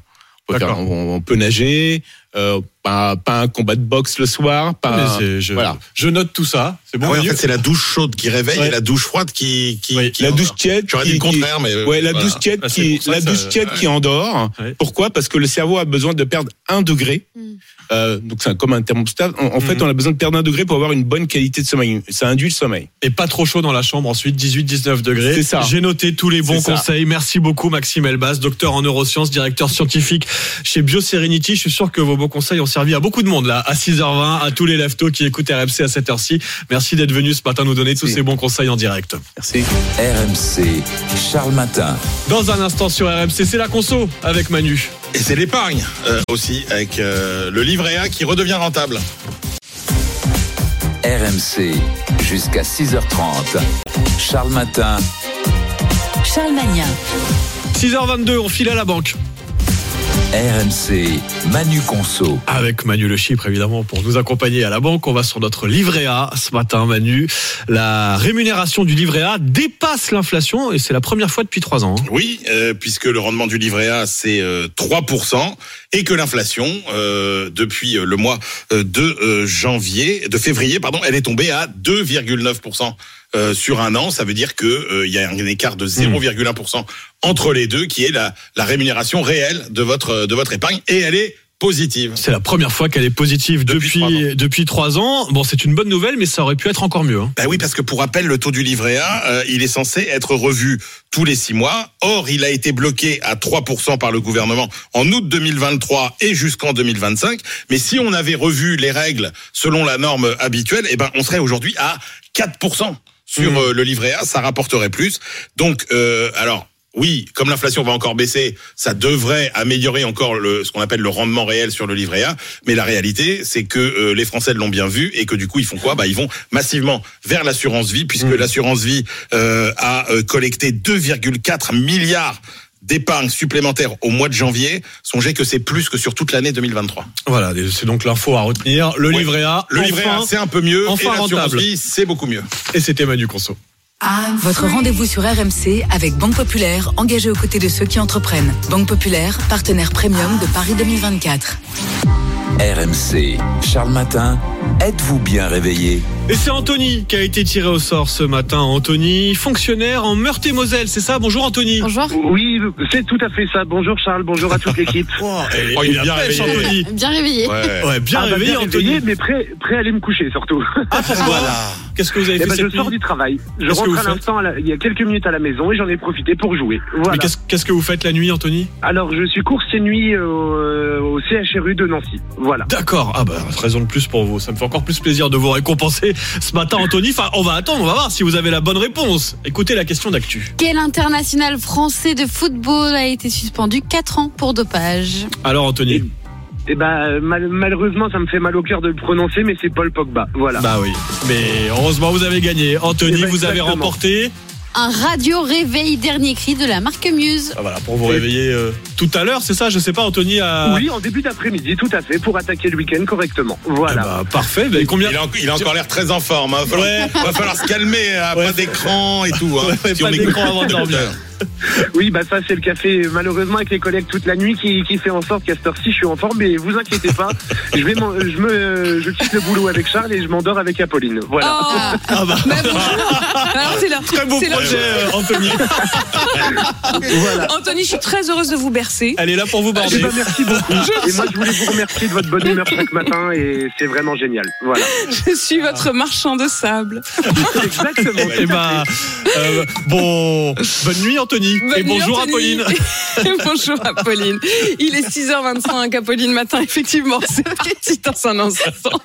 On peut, faire- on, on peut nager. Euh, pas, pas un combat de boxe le soir. Pas un- je, voilà. je note tout ça. C'est bon. Ah ouais, en fait, c'est la douche chaude qui réveille Ouais. et la douche froide qui. qui, qui la douche endort. tiède. J'aurais dit qui- le contraire, mais. Ouais, la voilà. douche tiède Ah, c'est qui, ça la que douche ça- tiède qui endort. Ouais. Pourquoi? Parce que le cerveau a besoin de perdre un degré. Euh, donc c'est un- comme un thermostat. En, en fait, Mhm. on a besoin de perdre un degré pour avoir une bonne qualité de sommeil. Ça induit le sommeil. Et pas trop chaud dans la chambre, ensuite 18-19 degrés. C'est ça. J'ai noté tous les bons ça. conseils. Merci beaucoup Maxime Elbas, docteur en neurosciences, directeur scientifique chez BioSerenity. Je suis sûr que vos bons conseils ont servi à beaucoup de monde là, à 6h20, à tous les leftos qui écoutent RMC à cette heure-ci. Merci d'être venu ce matin nous donner tous ces bons conseils en direct. Merci. RMC, Charles Matin. Dans un instant sur RMC, c'est la conso avec Manu. Et c'est l'épargne euh, aussi, avec euh, le livret A qui redevient rentable. RMC, jusqu'à 6h30. Charles Matin. Charles Magnin. 6h22, on file à la banque. RMC, Manu Conso. Avec Manu Le Chypre, évidemment, pour nous accompagner à la banque. On va sur notre livret A ce matin, Manu. La rémunération du livret A dépasse l'inflation et c'est la première fois depuis trois ans. hein. Oui, euh, puisque le rendement du livret A c'est euh, 3% et que l'inflation euh, depuis euh, le mois euh, de euh, janvier, de février, pardon, elle est tombée à 2,9%. Euh, sur un an, ça veut dire que euh, il y a un écart de 0,1% entre les deux, qui est la, la rémunération réelle de votre de votre épargne, et elle est positive. C'est la première fois qu'elle est positive depuis, depuis trois ans. Bon, c'est une bonne nouvelle, mais ça aurait pu être encore mieux. hein. Ben oui, parce que pour rappel, le taux du livret A, euh, il est censé être revu tous les six mois. Or, il a été bloqué à 3% par le gouvernement en août 2023 et jusqu'en 2025. Mais si on avait revu les règles selon la norme habituelle, eh ben, on serait aujourd'hui à 4% sur euh, le livret A. Ça rapporterait plus. Donc, euh, alors. Oui, comme l'inflation va encore baisser, ça devrait améliorer encore le, ce qu'on appelle le rendement réel sur le livret A. Mais la réalité, c'est que euh, les Français l'ont bien vu et que du coup, ils font quoi? Bah, ils vont massivement vers l'assurance vie, puisque l'assurance vie euh, a euh, collecté 2,4 milliards d'épargne supplémentaire au mois de janvier. Songez que c'est plus que sur toute l'année 2023. Voilà, c'est donc l'info à retenir. Le livret A, Le livret A, c'est un peu mieux. Enfin et rentable. c'est beaucoup mieux. Et c'était Manu Conso. Votre rendez-vous sur RMC avec Banque Populaire, engagé aux côtés de ceux qui entreprennent. Banque Populaire, partenaire premium de Paris 2024. RMC, Charles Matin, êtes-vous bien réveillé Et c'est Anthony qui a été tiré au sort ce matin. Anthony, fonctionnaire en Meurthe-et-Moselle, c'est ça? Bonjour Anthony. Bonjour. Oui, c'est tout à fait ça. Bonjour Charles, bonjour à toute l'équipe. Oh, il est bien pêche, réveillé. Anthony. Bien réveillé. Ouais, bien Ah bah, réveillé, Anthony. réveillé, mais prêt, prêt à aller me coucher surtout. Ah, pourquoi? Qu'est-ce que vous avez Eh fait ben, cette Je sors du travail. Je rentre à l'instant, il y a quelques minutes à la maison et j'en ai profité pour jouer. Voilà. Mais qu'est-ce que vous faites la nuit, Anthony? Alors, je suis course et nuit euh, au CHRU de Nancy. Voilà. D'accord. Ah bah raison de plus pour vous. Ça me fait encore plus plaisir de vous récompenser ce matin, Anthony. Enfin, on va attendre, on va voir si vous avez la bonne réponse. Écoutez la question d'actu. Quel international français de football a été suspendu 4 ans pour dopage? Alors, Anthony? Eh ben, mal- malheureusement, ça me fait mal au cœur de le prononcer, mais c'est Paul Pogba. Voilà. Bah oui. Mais heureusement, vous avez gagné. Anthony, Eh ben, vous avez remporté. Un radio réveil dernier cri de la marque Muse. Ah, voilà, pour vous réveiller euh, tout à l'heure, c'est ça Je sais pas, Anthony a. Oui, en début d'après-midi, tout à fait, pour attaquer le week-end correctement. Voilà. Bah, parfait. Combien Il a, il a encore l'air très en forme. Hein. Va, falloir, Ouais. va falloir se calmer. hein. Pas d'écran et tout. Hein, Ouais, si pas d'écran avant de le dormir. Oui, bah ça c'est le café malheureusement avec les collègues toute la nuit qui, qui fait en sorte qu'à cette heure-ci je suis en forme, mais vous inquiétez pas, je vais je me je quitte le boulot avec Charles et je m'endors avec Apolline. Voilà. Ah bah. Alors c'est là. Très beau projet, euh, Anthony. Anthony, je suis très heureuse de vous bercer. Elle est là pour vous Eh border. ben, merci beaucoup. Et moi je voulais vous remercier de votre bonne humeur chaque matin et c'est vraiment génial. Voilà. Je suis votre marchand de sable. Exactement. Eh ben, euh, bon, bonne nuit, Anthony. Bonne Et bonjour, Anthony. Apolline. Bonjour Apolline. Il est 6h25, Apolline matin, effectivement. C'est petit dans un instant.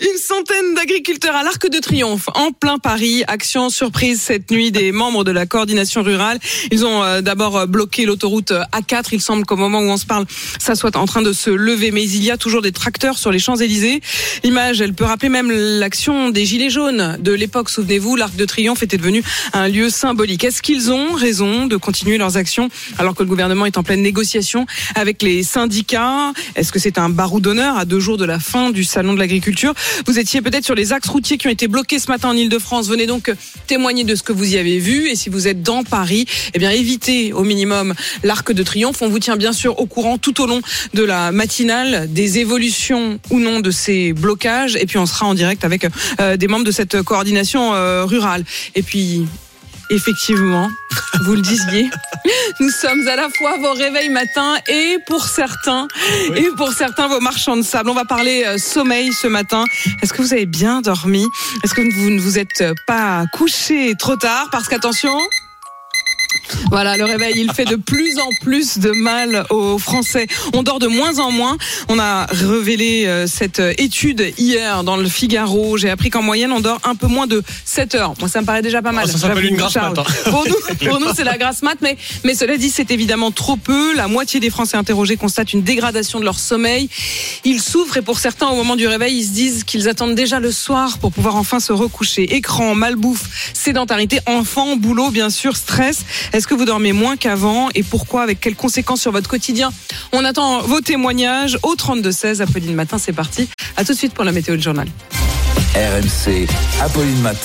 Une centaine d'agriculteurs à l'Arc de Triomphe, en plein Paris. Action surprise cette nuit des membres de la coordination rurale. Ils ont euh, d'abord euh, bloqué l'autoroute A4. Il semble qu'au moment où on se parle, ça soit en train de se lever. Mais il y a toujours des tracteurs sur les Champs-Élysées. L'image, elle peut rappeler même l'action des Gilets jaunes de l'époque. Souvenez-vous, l'Arc de Triomphe était devenu un lieu symbolique. Est-ce qu'ils ont raison de continuer leurs actions alors que le gouvernement est en pleine négociation avec les syndicats Est-ce que c'est un barou d'honneur à deux jours de la fin du salon de l'agriculture? Vous étiez peut-être sur les axes routiers qui ont été bloqués ce matin en Ile-de-France. Venez donc témoigner de ce que vous y avez vu. Et si vous êtes dans Paris, eh bien évitez au minimum l'Arc de Triomphe. On vous tient bien sûr au courant tout au long de la matinale des évolutions ou non de ces blocages. Et puis on sera en direct avec euh, des membres de cette coordination euh, rurale. Et puis Effectivement, vous le disiez, nous sommes à la fois vos réveils matins et pour certains, et pour certains vos marchands de sable. On va parler euh, sommeil ce matin. Est-ce que vous avez bien dormi? Est-ce que vous ne vous êtes pas couché trop tard? Parce qu'attention. Voilà, le réveil, il fait de plus en plus de mal aux Français. On dort de moins en moins. On a révélé euh, cette étude hier dans le Figaro. J'ai appris qu'en moyenne, on dort un peu moins de 7 heures. Moi, ça me paraît déjà pas mal. Ah, ça s'appelle une grasse mat, hein. Pour nous, pour nous, c'est la grasse mat, mais, mais cela dit, c'est évidemment trop peu. La moitié des Français interrogés constatent une dégradation de leur sommeil. Ils souffrent et pour certains, au moment du réveil, ils se disent qu'ils attendent déjà le soir pour pouvoir enfin se recoucher. Écran, malbouffe, sédentarité, enfants, boulot, bien sûr, stress. Est-ce que vous dormez moins qu'avant et pourquoi Avec quelles conséquences sur votre quotidien On attend vos témoignages au 32-16. Apolline Matin, c'est parti. À tout de suite pour la météo du journal. RMC, Apolline Matin.